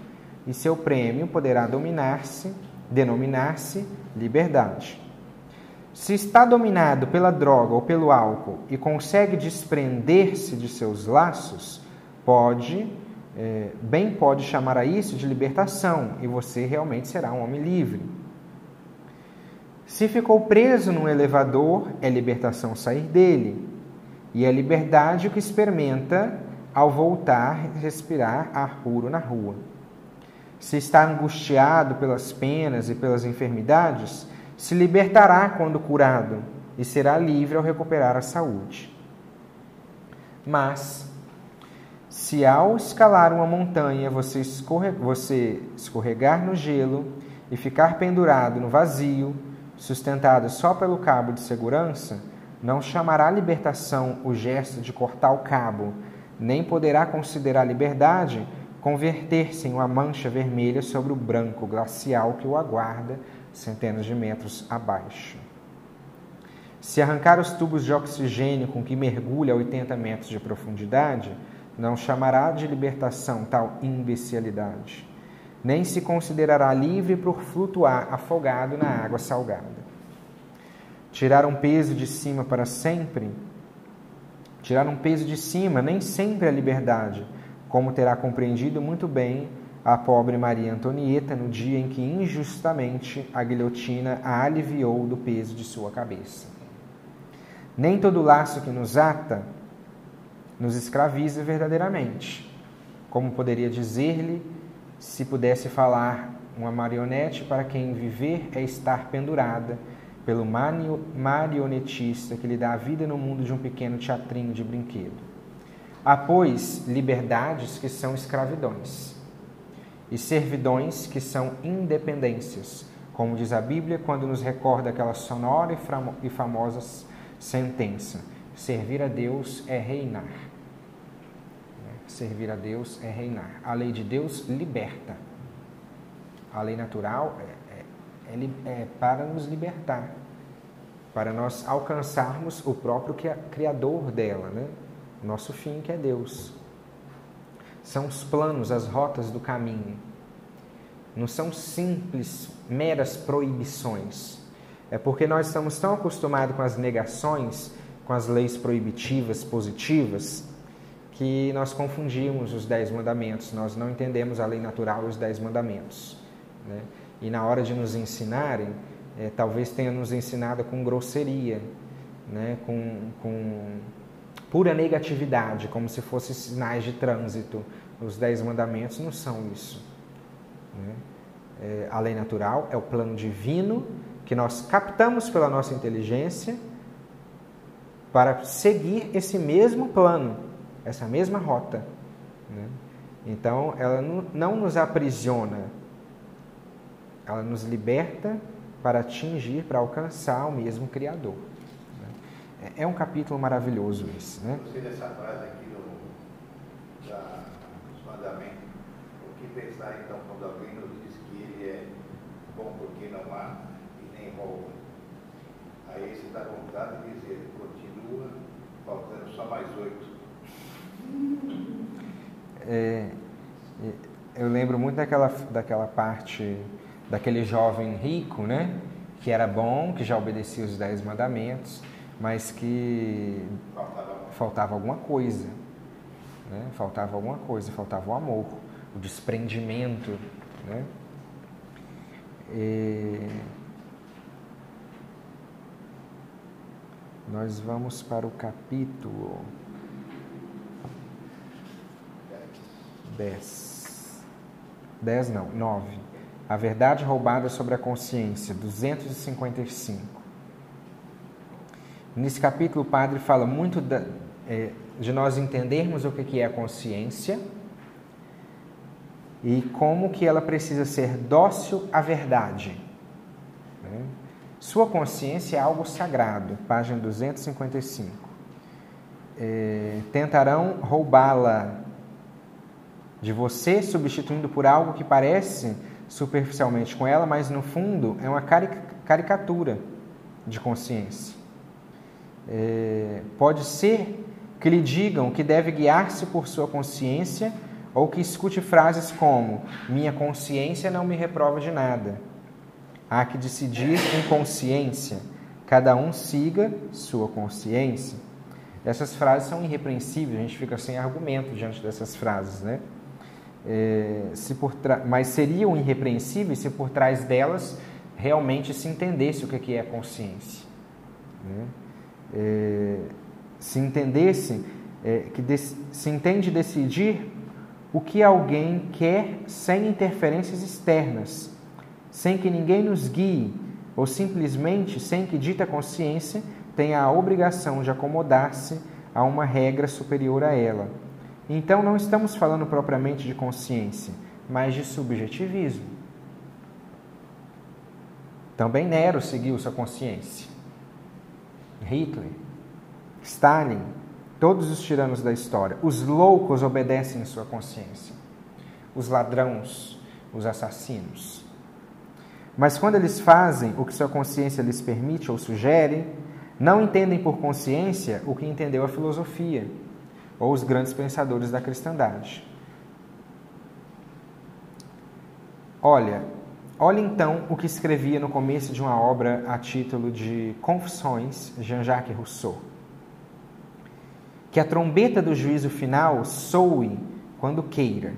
e seu prêmio poderá dominar-se, denominar-se liberdade. Se está dominado pela droga ou pelo álcool e consegue desprender-se de seus laços, pode, é, bem pode chamar a isso de libertação, e você realmente será um homem livre. Se ficou preso num elevador, é libertação sair dele. E é liberdade o que experimenta ao voltar e respirar ar puro na rua. Se está angustiado pelas penas e pelas enfermidades, se libertará quando curado e será livre ao recuperar a saúde. Mas, se ao escalar uma montanha você, você escorregar no gelo e ficar pendurado no vazio, sustentado só pelo cabo de segurança, não chamará libertação o gesto de cortar o cabo, nem poderá considerar liberdade converter-se em uma mancha vermelha sobre o branco glacial que o aguarda centenas de metros abaixo. Se arrancar os tubos de oxigênio com que mergulha a 80 metros de profundidade, não chamará de libertação tal imbecilidade nem se considerará livre por flutuar afogado na água salgada. Tirar um peso de cima para sempre, tirar um peso de cima nem sempre é liberdade, como terá compreendido muito bem a pobre Maria Antonieta no dia em que injustamente a guilhotina a aliviou do peso de sua cabeça. Nem todo laço que nos ata nos escraviza verdadeiramente, como poderia dizer-lhe se pudesse falar uma marionete para quem viver é estar pendurada pelo marionetista que lhe dá a vida no mundo de um pequeno teatrinho de brinquedo. Há, pois, liberdades que são escravidões e servidões que são independências, como diz a Bíblia quando nos recorda aquela sonora e famosa sentença: servir a Deus é reinar servir a Deus é reinar. A lei de Deus liberta. A lei natural é, é, é, é para nos libertar, para nós alcançarmos o próprio Criador dela, né? nosso fim que é Deus. São os planos, as rotas do caminho. Não são simples, meras proibições. É porque nós estamos tão acostumados com as negações, com as leis proibitivas, positivas, que nós confundimos os dez mandamentos, nós não entendemos a lei natural e os dez mandamentos. Né? E na hora de nos ensinarem, é, talvez tenha nos ensinado com grosseria, né? com, com pura negatividade, como se fossem sinais de trânsito. Os dez mandamentos não são isso. Né? é, a lei natural, é o plano divino que nós captamos pela nossa inteligência para seguir esse mesmo plano, essa mesma rota. Né? Então, ela não, nos aprisiona, ela nos liberta para atingir, para alcançar o mesmo Criador. Né? É, é um capítulo maravilhoso esse. Né? Gostei dessa frase aqui no, da, dos mandamentos. O que pensar então quando alguém nos diz que ele é bom porque não há e nem rouba? Aí você com vontade de dizer, continua faltando só mais oito. É, eu lembro muito daquela, daquela parte daquele jovem rico, né? Que era bom, que já obedecia os dez mandamentos, mas que faltava alguma coisa. Né? Faltava alguma coisa, faltava o amor, o desprendimento. Né? E... Nós vamos para o capítulo 10. 10 não, 9. A verdade roubada sobre a consciência, 255. Nesse capítulo, o padre fala muito da, é, de nós entendermos o que é a consciência e como que ela precisa ser dócil à verdade. Né? Sua consciência é algo sagrado, página 255. É, tentarão roubá-la de você, substituindo por algo que parece superficialmente com ela, mas no fundo é uma caricatura de consciência. É, pode ser que lhe digam que deve guiar-se por sua consciência ou que escute frases como: Minha consciência não me reprova de nada. Há que decidir em consciência. Cada um siga sua consciência. Essas frases são irrepreensíveis, a gente fica sem argumento diante dessas frases, né? É, se por mas seriam irrepreensíveis se por trás delas realmente se entendesse o que é consciência. Né? É, se entendesse é, que se entende decidir o que alguém quer sem interferências externas, sem que ninguém nos guie, ou simplesmente sem que dita consciência tenha a obrigação de acomodar-se a uma regra superior a ela. Então não estamos falando propriamente de consciência, mas de subjetivismo. Também Nero seguiu sua consciência. Hitler, Stalin, todos os tiranos da história. Os loucos obedecem sua consciência. Os ladrões, os assassinos. Mas quando eles fazem o que sua consciência lhes permite ou sugere, não entendem por consciência o que entendeu a filosofia ou os grandes pensadores da cristandade. Olha, olha então o que escrevia no começo de uma obra a título de Confissões, Jean-Jacques Rousseau. Que a trombeta do juízo final soe quando queira,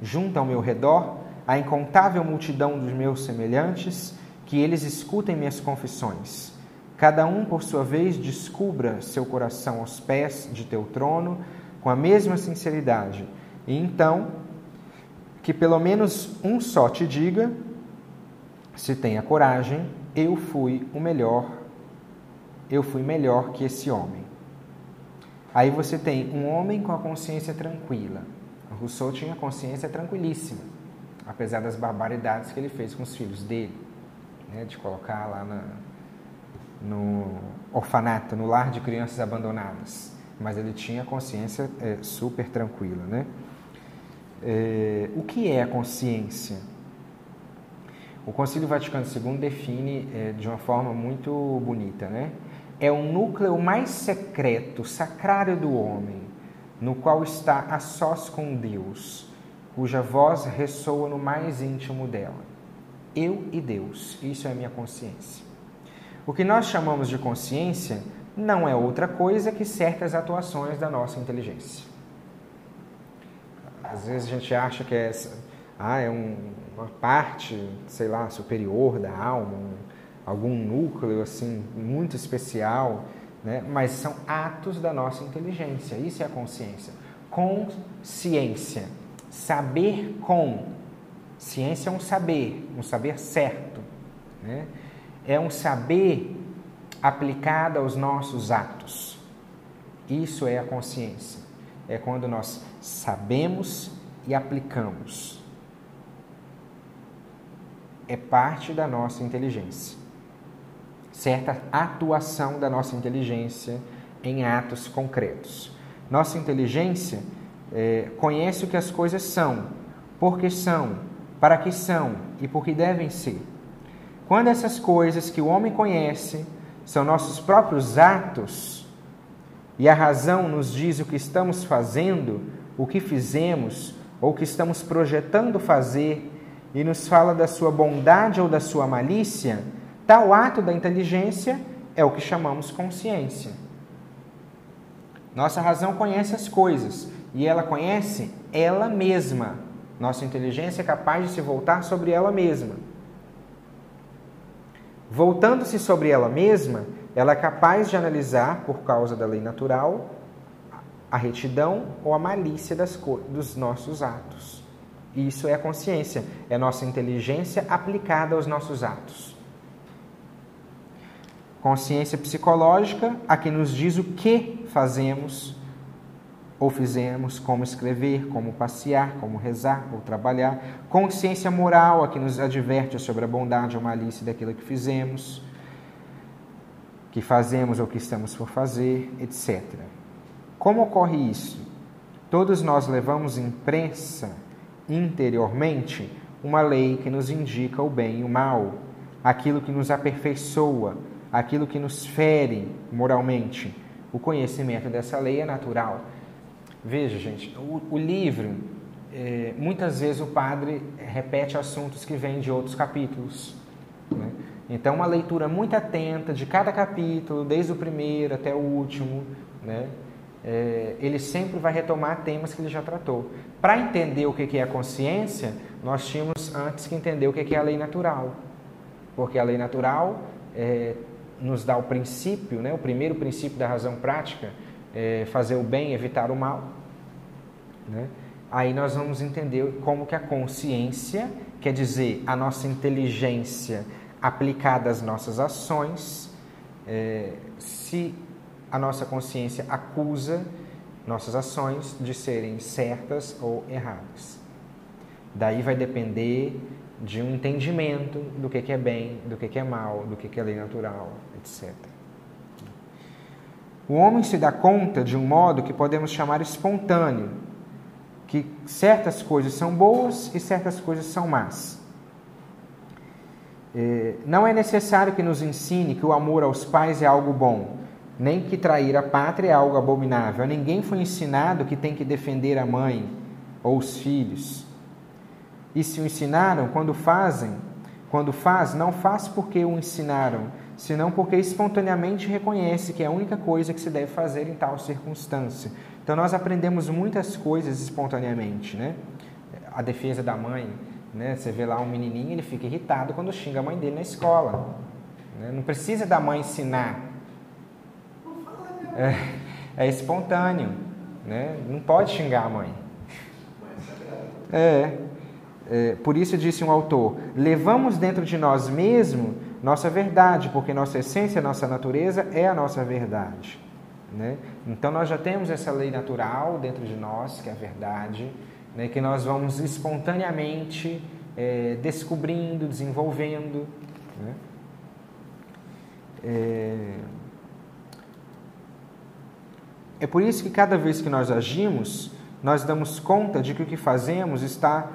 junto ao meu redor, a incontável multidão dos meus semelhantes, que eles escutem minhas confissões Cada um, por sua vez, descubra seu coração aos pés de teu trono com a mesma sinceridade. E então, que pelo menos um só te diga, se tenha coragem, eu fui o melhor, eu fui melhor que esse homem. Aí você tem um homem com a consciência tranquila. Rousseau tinha consciência tranquilíssima, apesar das barbaridades que ele fez com os filhos dele, né, de colocar lá na, no orfanato, no lar de crianças abandonadas, mas ele tinha consciência é, super tranquila, né? É, o que é a consciência? O Concílio Vaticano II define é, de uma forma muito bonita, né? É o núcleo mais secreto, sacrário do homem, no qual está a sós com Deus, cuja voz ressoa no mais íntimo dela. Eu e Deus, isso é a minha consciência. O que nós chamamos de consciência não é outra coisa que certas atuações da nossa inteligência. Às vezes a gente acha que é, ah, é um, uma parte, sei lá, superior da alma, um, algum núcleo assim muito especial, né? mas são atos da nossa inteligência. Isso é a consciência. Consciência. Saber com. Ciência é um saber, um saber certo. Né? É um saber aplicado aos nossos atos. Isso é a consciência. É quando nós sabemos e aplicamos. É parte da nossa inteligência. Certa atuação da nossa inteligência em atos concretos. Nossa inteligência é, conhece o que as coisas são, por que são, para que são e por que devem ser. Quando essas coisas que o homem conhece são nossos próprios atos, e a razão nos diz o que estamos fazendo, o que fizemos ou o que estamos projetando fazer, e nos fala da sua bondade ou da sua malícia, tal ato da inteligência é o que chamamos consciência. Nossa razão conhece as coisas e ela conhece ela mesma. Nossa inteligência é capaz de se voltar sobre ela mesma. Voltando-se sobre ela mesma, ela é capaz de analisar, por causa da lei natural, a retidão ou a malícia das dos nossos atos. Isso é a consciência, é nossa inteligência aplicada aos nossos atos. Consciência psicológica, a que nos diz o que fazemos ou fizemos, como escrever, como passear, como rezar ou trabalhar. Consciência moral, a que nos adverte sobre a bondade ou malícia daquilo que fizemos, que fazemos ou que estamos por fazer, etc. Como ocorre isso? Todos nós levamos impressa interiormente uma lei que nos indica o bem e o mal, aquilo que nos aperfeiçoa, aquilo que nos fere moralmente. O conhecimento dessa lei é natural. Veja, gente, o, o livro, é, muitas vezes o padre repete assuntos que vêm de outros capítulos. Né? Então, uma leitura muito atenta de cada capítulo, desde o primeiro até o último, né? É, ele sempre vai retomar temas que ele já tratou. Para entender o que é a consciência, nós tínhamos antes que entender o que é a lei natural. Porque a lei natural é, nos dá o princípio, né, o primeiro princípio da razão prática, é fazer o bem, evitar o mal. Né? Aí nós vamos entender como que a consciência, quer dizer, a nossa inteligência aplicada às nossas ações, é, se a nossa consciência acusa nossas ações de serem certas ou erradas. Daí vai depender de um entendimento do que, é bem, do que, é mal, do que, é lei natural, etc. O homem se dá conta de um modo que podemos chamar espontâneo, que certas coisas são boas e certas coisas são más. É, não é necessário que nos ensine que o amor aos pais é algo bom, nem que trair a pátria é algo abominável. Ninguém foi ensinado que tem que defender a mãe ou os filhos. E se o ensinaram, quando fazem, quando faz, não faz porque o ensinaram, senão porque espontaneamente reconhece que é a única coisa que se deve fazer em tal circunstância. Então nós aprendemos muitas coisas espontaneamente, né? A defesa da mãe, né? Você vê lá um menininho, ele fica irritado quando xinga a mãe dele na escola. Né? Não precisa da mãe ensinar. É, é espontâneo, né? Não pode xingar a mãe. É. É, por isso disse um autor: levamos dentro de nós mesmos nossa verdade, porque nossa essência, nossa natureza é a nossa verdade. Né? Então nós já temos essa lei natural dentro de nós, que é a verdade, né? que nós vamos espontaneamente é, descobrindo, desenvolvendo. Né? É... é por isso que cada vez que nós agimos, nós damos conta de que o que fazemos está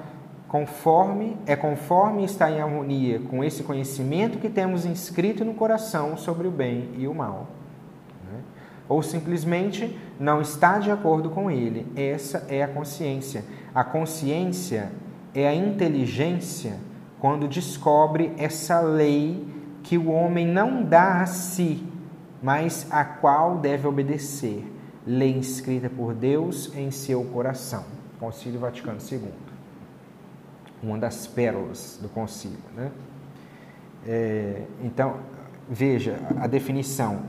conforme é conforme está em harmonia com esse conhecimento que temos inscrito no coração sobre o bem e o mal. Né? Ou simplesmente não está de acordo com ele. Essa é a consciência. A consciência é a inteligência quando descobre essa lei que o homem não dá a si, mas a qual deve obedecer. Lei inscrita por Deus em seu coração. Concílio Vaticano II uma das pérolas do concílio. Né? É, então, veja a definição.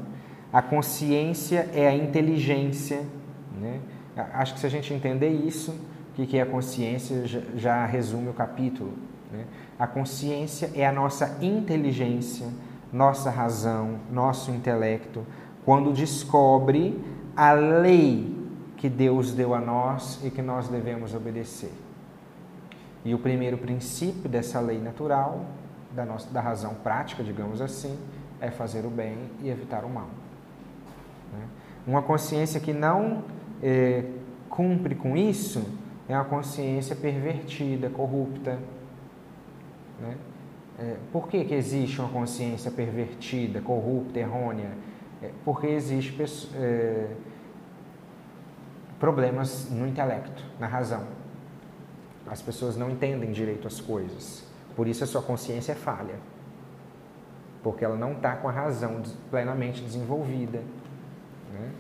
A consciência é a inteligência. Né? Acho que se a gente entender isso, o que é a consciência já resume o capítulo. Né? A consciência é a nossa inteligência, nossa razão, nosso intelecto, quando descobre a lei que Deus deu a nós e que nós devemos obedecer. E o primeiro princípio dessa lei natural, da, nossa, da razão prática, digamos assim, é fazer o bem e evitar o mal. Né? Uma consciência que não é, cumpre com isso é uma consciência pervertida, corrupta. Né? É, por que, que existe uma consciência pervertida, corrupta, errônea? É, porque existe é, problemas no intelecto, na razão. As pessoas não entendem direito as coisas. Por isso a sua consciência é falha. Porque ela não está com a razão plenamente desenvolvida. Né?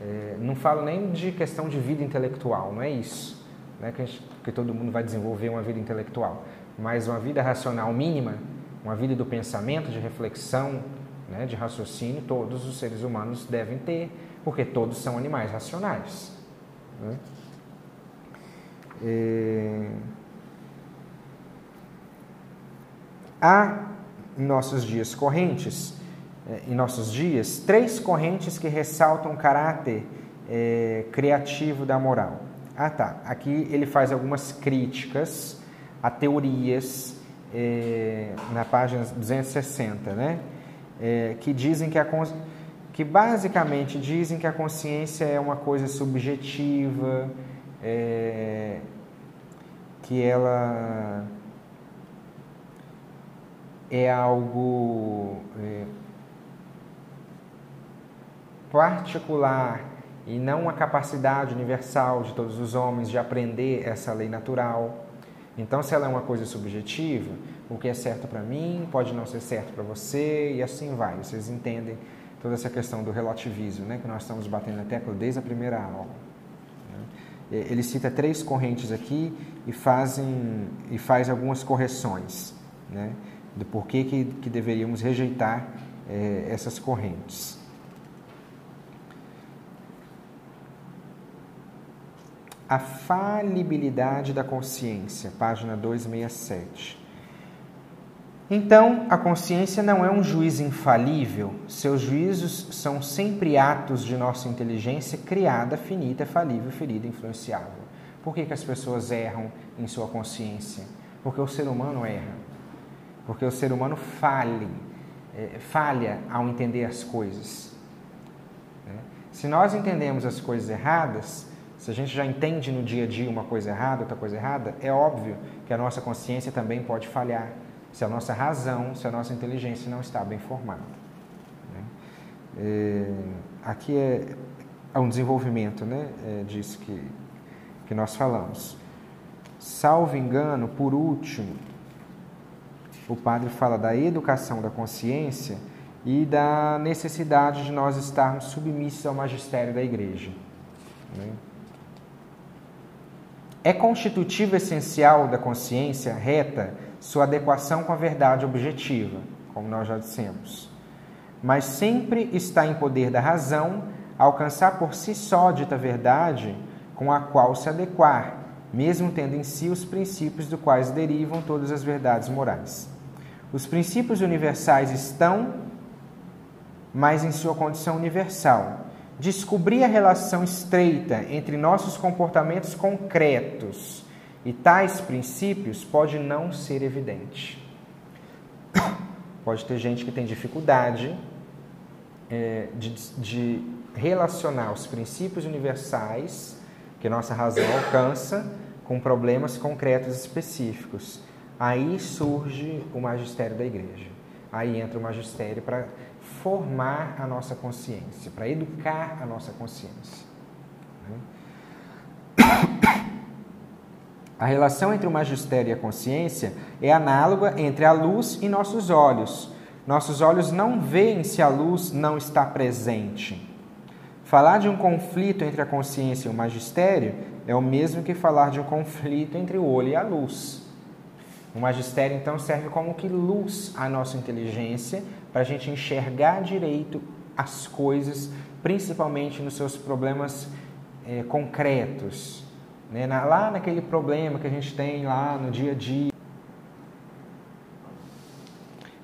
É, não falo nem de questão de vida intelectual, não é isso. Não é que, gente, que todo mundo vai desenvolver uma vida intelectual. Mas uma vida racional mínima, uma vida do pensamento, de reflexão, né, de raciocínio, todos os seres humanos devem ter, porque todos são animais racionais. Né? É... Há em nossos dias correntes, é, em nossos dias, três correntes que ressaltam o caráter é, criativo da moral. Ah, tá. Aqui ele faz algumas críticas a teorias é, na página 260, né? É, que dizem que a que basicamente dizem que a consciência é uma coisa subjetiva, é, que ela é algo é, particular e não uma capacidade universal de todos os homens de aprender essa lei natural. Então, se ela é uma coisa subjetiva, o que é certo para mim pode não ser certo para você e assim vai. Vocês entendem toda essa questão do relativismo, né, que nós estamos batendo na tecla desde a primeira aula. Ele cita três correntes aqui e, fazem, e faz algumas correções né, do porquê que, que deveríamos rejeitar é, essas correntes. A falibilidade da consciência, página 267. Então, a consciência não é um juiz infalível, seus juízos são sempre atos de nossa inteligência criada, finita, falível, ferida, influenciável. Por que, que as pessoas erram em sua consciência? Porque o ser humano erra. Porque o ser humano fale, é, falha ao entender as coisas. Né? Se nós entendemos as coisas erradas, se a gente já entende no dia a dia uma coisa errada, outra coisa errada, é óbvio que a nossa consciência também pode falhar se a nossa razão, se a nossa inteligência não está bem formada. Né? É, aqui é, é, um desenvolvimento né, é, disso que, que nós falamos. Salvo engano, por último, o padre fala da educação da consciência e da necessidade de nós estarmos submissos ao magistério da igreja. Né? É constitutivo essencial da consciência reta sua adequação com a verdade objetiva, como nós já dissemos. Mas sempre está em poder da razão alcançar por si só dita verdade com a qual se adequar, mesmo tendo em si os princípios do quais derivam todas as verdades morais. Os princípios universais estão, mas em sua condição universal. Descobrir a relação estreita entre nossos comportamentos concretos e tais princípios pode não ser evidente. Pode ter gente que tem dificuldade é, de, de relacionar os princípios universais que nossa razão alcança com problemas concretos específicos. Aí surge o magistério da igreja. Aí entra o magistério para formar a nossa consciência, para educar a nossa consciência. Né? A relação entre o magistério e a consciência é análoga entre a luz e nossos olhos. Nossos olhos não veem se a luz não está presente. Falar de um conflito entre a consciência e o magistério é o mesmo que falar de um conflito entre o olho e a luz. O magistério, então, serve como que luz à nossa inteligência para a gente enxergar direito as coisas, principalmente nos seus problemas é, concretos, né? Na, lá naquele problema que a gente tem lá no dia a dia,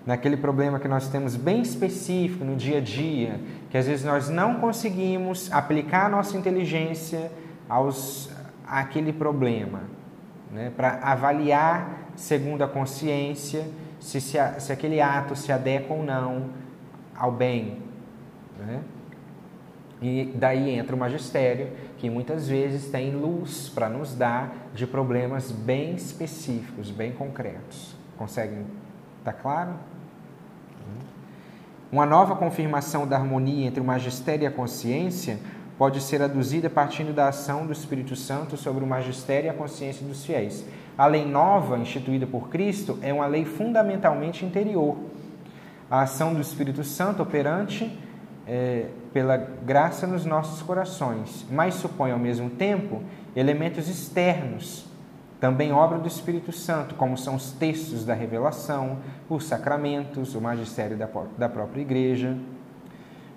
naquele problema que nós temos bem específico no dia a dia, que às vezes nós não conseguimos aplicar a nossa inteligência aos àquele problema, né? para avaliar segundo a consciência se, se, se, aquele ato se adequa ou não ao bem. Né? E daí entra o magistério, que muitas vezes tem luz para nos dar de problemas bem específicos, bem concretos. Conseguem? Está claro? Uma nova confirmação da harmonia entre o magistério e a consciência pode ser aduzida partindo da ação do Espírito Santo sobre o magistério e a consciência dos fiéis. A lei nova, instituída por Cristo, é uma lei fundamentalmente interior. A ação do Espírito Santo operante é, pela graça nos nossos corações, mas supõe ao mesmo tempo elementos externos, também obra do Espírito Santo, como são os textos da revelação, os sacramentos, o magistério da, própria igreja.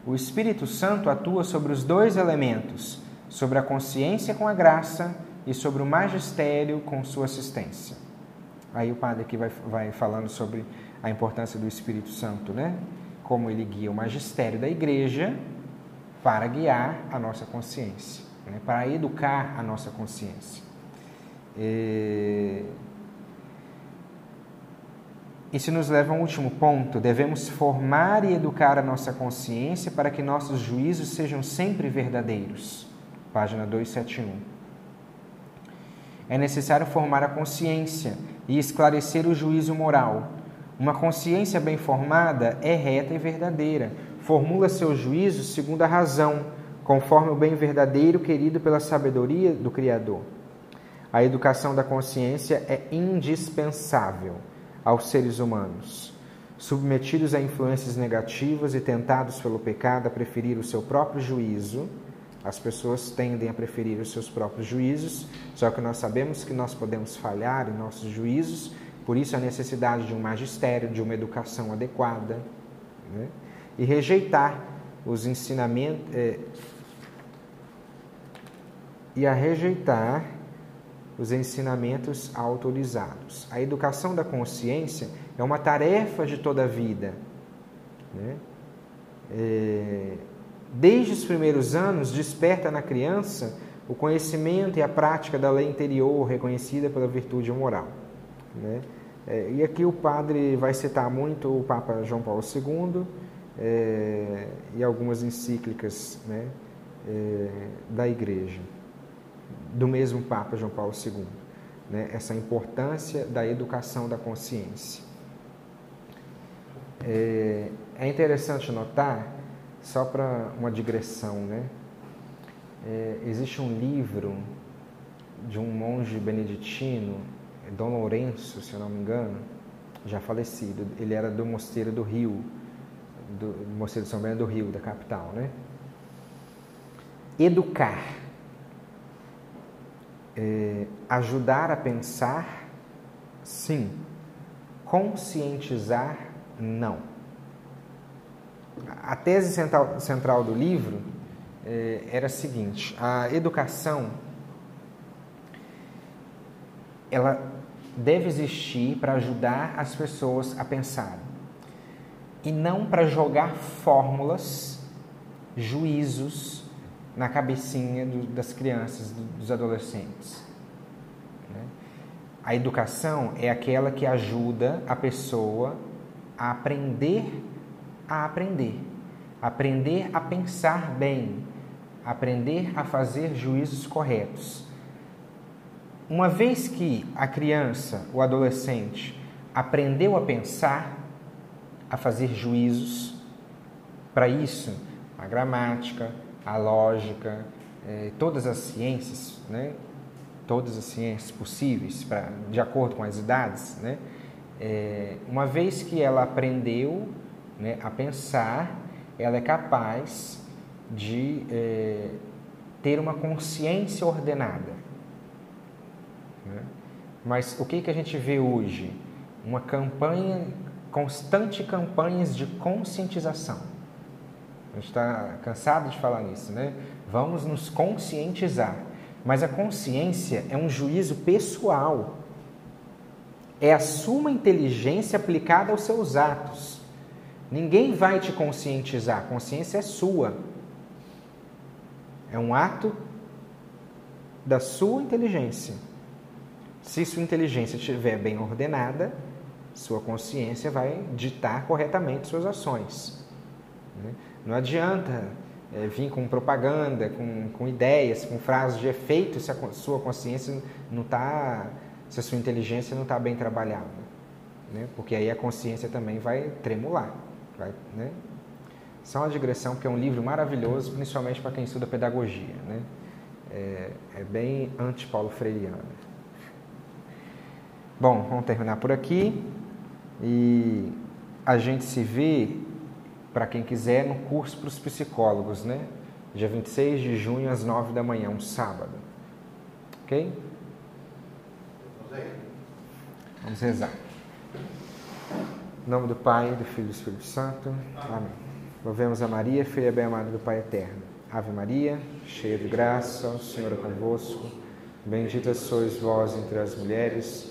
O Espírito Santo atua sobre os dois elementos, sobre a consciência com a graça e sobre o magistério com sua assistência. Aí o padre aqui vai, vai falando sobre a importância do Espírito Santo, né? Como ele guia o magistério da igreja para guiar a nossa consciência, né? para educar a nossa consciência. E... Isso nos leva a um último ponto. Devemos formar e educar a nossa consciência para que nossos juízos sejam sempre verdadeiros. Página 271. É necessário formar a consciência e esclarecer o juízo moral. Uma consciência bem formada é reta e verdadeira. Formula seus juízos segundo a razão, conforme o bem verdadeiro querido pela sabedoria do Criador. A educação da consciência é indispensável aos seres humanos, submetidos a influências negativas e tentados pelo pecado a preferir o seu próprio juízo. As pessoas tendem a preferir os seus próprios juízos, só que nós sabemos que nós podemos falhar em nossos juízos, por isso a necessidade de um magistério, de uma educação adequada, né? E rejeitar os ensinamentos. É, e a rejeitar os ensinamentos autorizados. A educação da consciência é uma tarefa de toda a vida. Né? É, desde os primeiros anos, desperta na criança o conhecimento e a prática da lei interior reconhecida pela virtude moral. Né? É, e aqui o padre vai citar muito o Papa João Paulo II é, e algumas encíclicas né, é, da Igreja do mesmo Papa João Paulo II, né? essa importância da educação da consciência. É, é interessante notar, só para uma digressão, né? É, existe um livro de um monge beneditino, Dom Lourenço, se eu não me engano, já falecido. Ele era do Mosteiro do Rio, do Mosteiro de São Bento do Rio, da capital, né? Educar é, ajudar a pensar, sim. Conscientizar, não. A tese central, central do livro é, era a seguinte: a educação ela deve existir para ajudar as pessoas a pensar e não para jogar fórmulas, juízos na cabecinha do, das crianças, do, dos adolescentes. Né? A educação é aquela que ajuda a pessoa a aprender a aprender, aprender a pensar bem, aprender a fazer juízos corretos. Uma vez que a criança, o adolescente, aprendeu a pensar, a fazer juízos, para isso, a gramática, a lógica, é, todas as ciências, né? todas as ciências possíveis, pra, de acordo com as idades, né? É, uma vez que ela aprendeu né, a pensar, ela é capaz de é, ter uma consciência ordenada. Né? Mas o que, que a gente vê hoje? Uma campanha, constante campanhas de conscientização. A gente está cansado de falar nisso, né? Vamos nos conscientizar. Mas a consciência é um juízo pessoal. É a sua inteligência aplicada aos seus atos. Ninguém vai te conscientizar, a consciência é sua. É um ato da sua inteligência. Se sua inteligência estiver bem ordenada, sua consciência vai ditar corretamente suas ações. Né? Não adianta é, vir com propaganda, com, com ideias, com frases de efeito se a sua consciência não está, se a sua inteligência não está bem trabalhada. Né? Porque aí a consciência também vai tremular. Vai, né? Só uma digressão, porque é um livro maravilhoso, principalmente para quem estuda pedagogia. Né? É, é bem anti-Paulo Freireano. Bom, vamos terminar por aqui. E a gente se vê, para quem quiser, no curso para os psicólogos, né? Dia 26 de junho, às 9 da manhã, um sábado. Ok? Vamos rezar. Em nome do Pai, do Filho e do Espírito Santo. Amém. Louvemos a Maria, filha bem amada do Pai Eterno. Ave Maria, cheia de graça, o Senhor é convosco. Bendita sois vós entre as mulheres,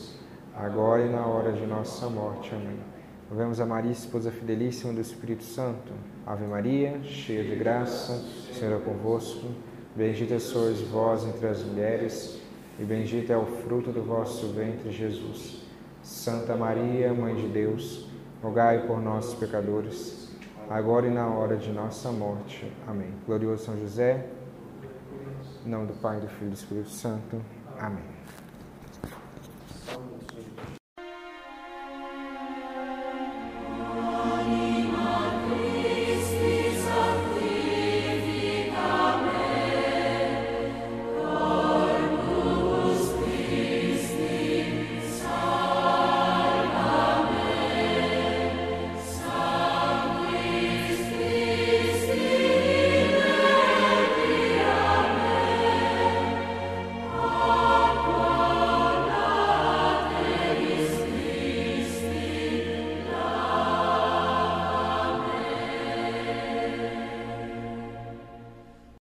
agora e na hora de nossa morte. Amém. Louvemos a Maria, esposa fidelíssima do Espírito Santo. Ave Maria, cheia de graça, o Senhor é convosco. Bendita sois vós entre as mulheres, e bendito é o fruto do vosso ventre, Jesus. Santa Maria, Mãe de Deus, rogai por nós, pecadores, agora e na hora de nossa morte. Amém. Glorioso São José, em nome do Pai, do Filho e do Espírito Santo. Amém.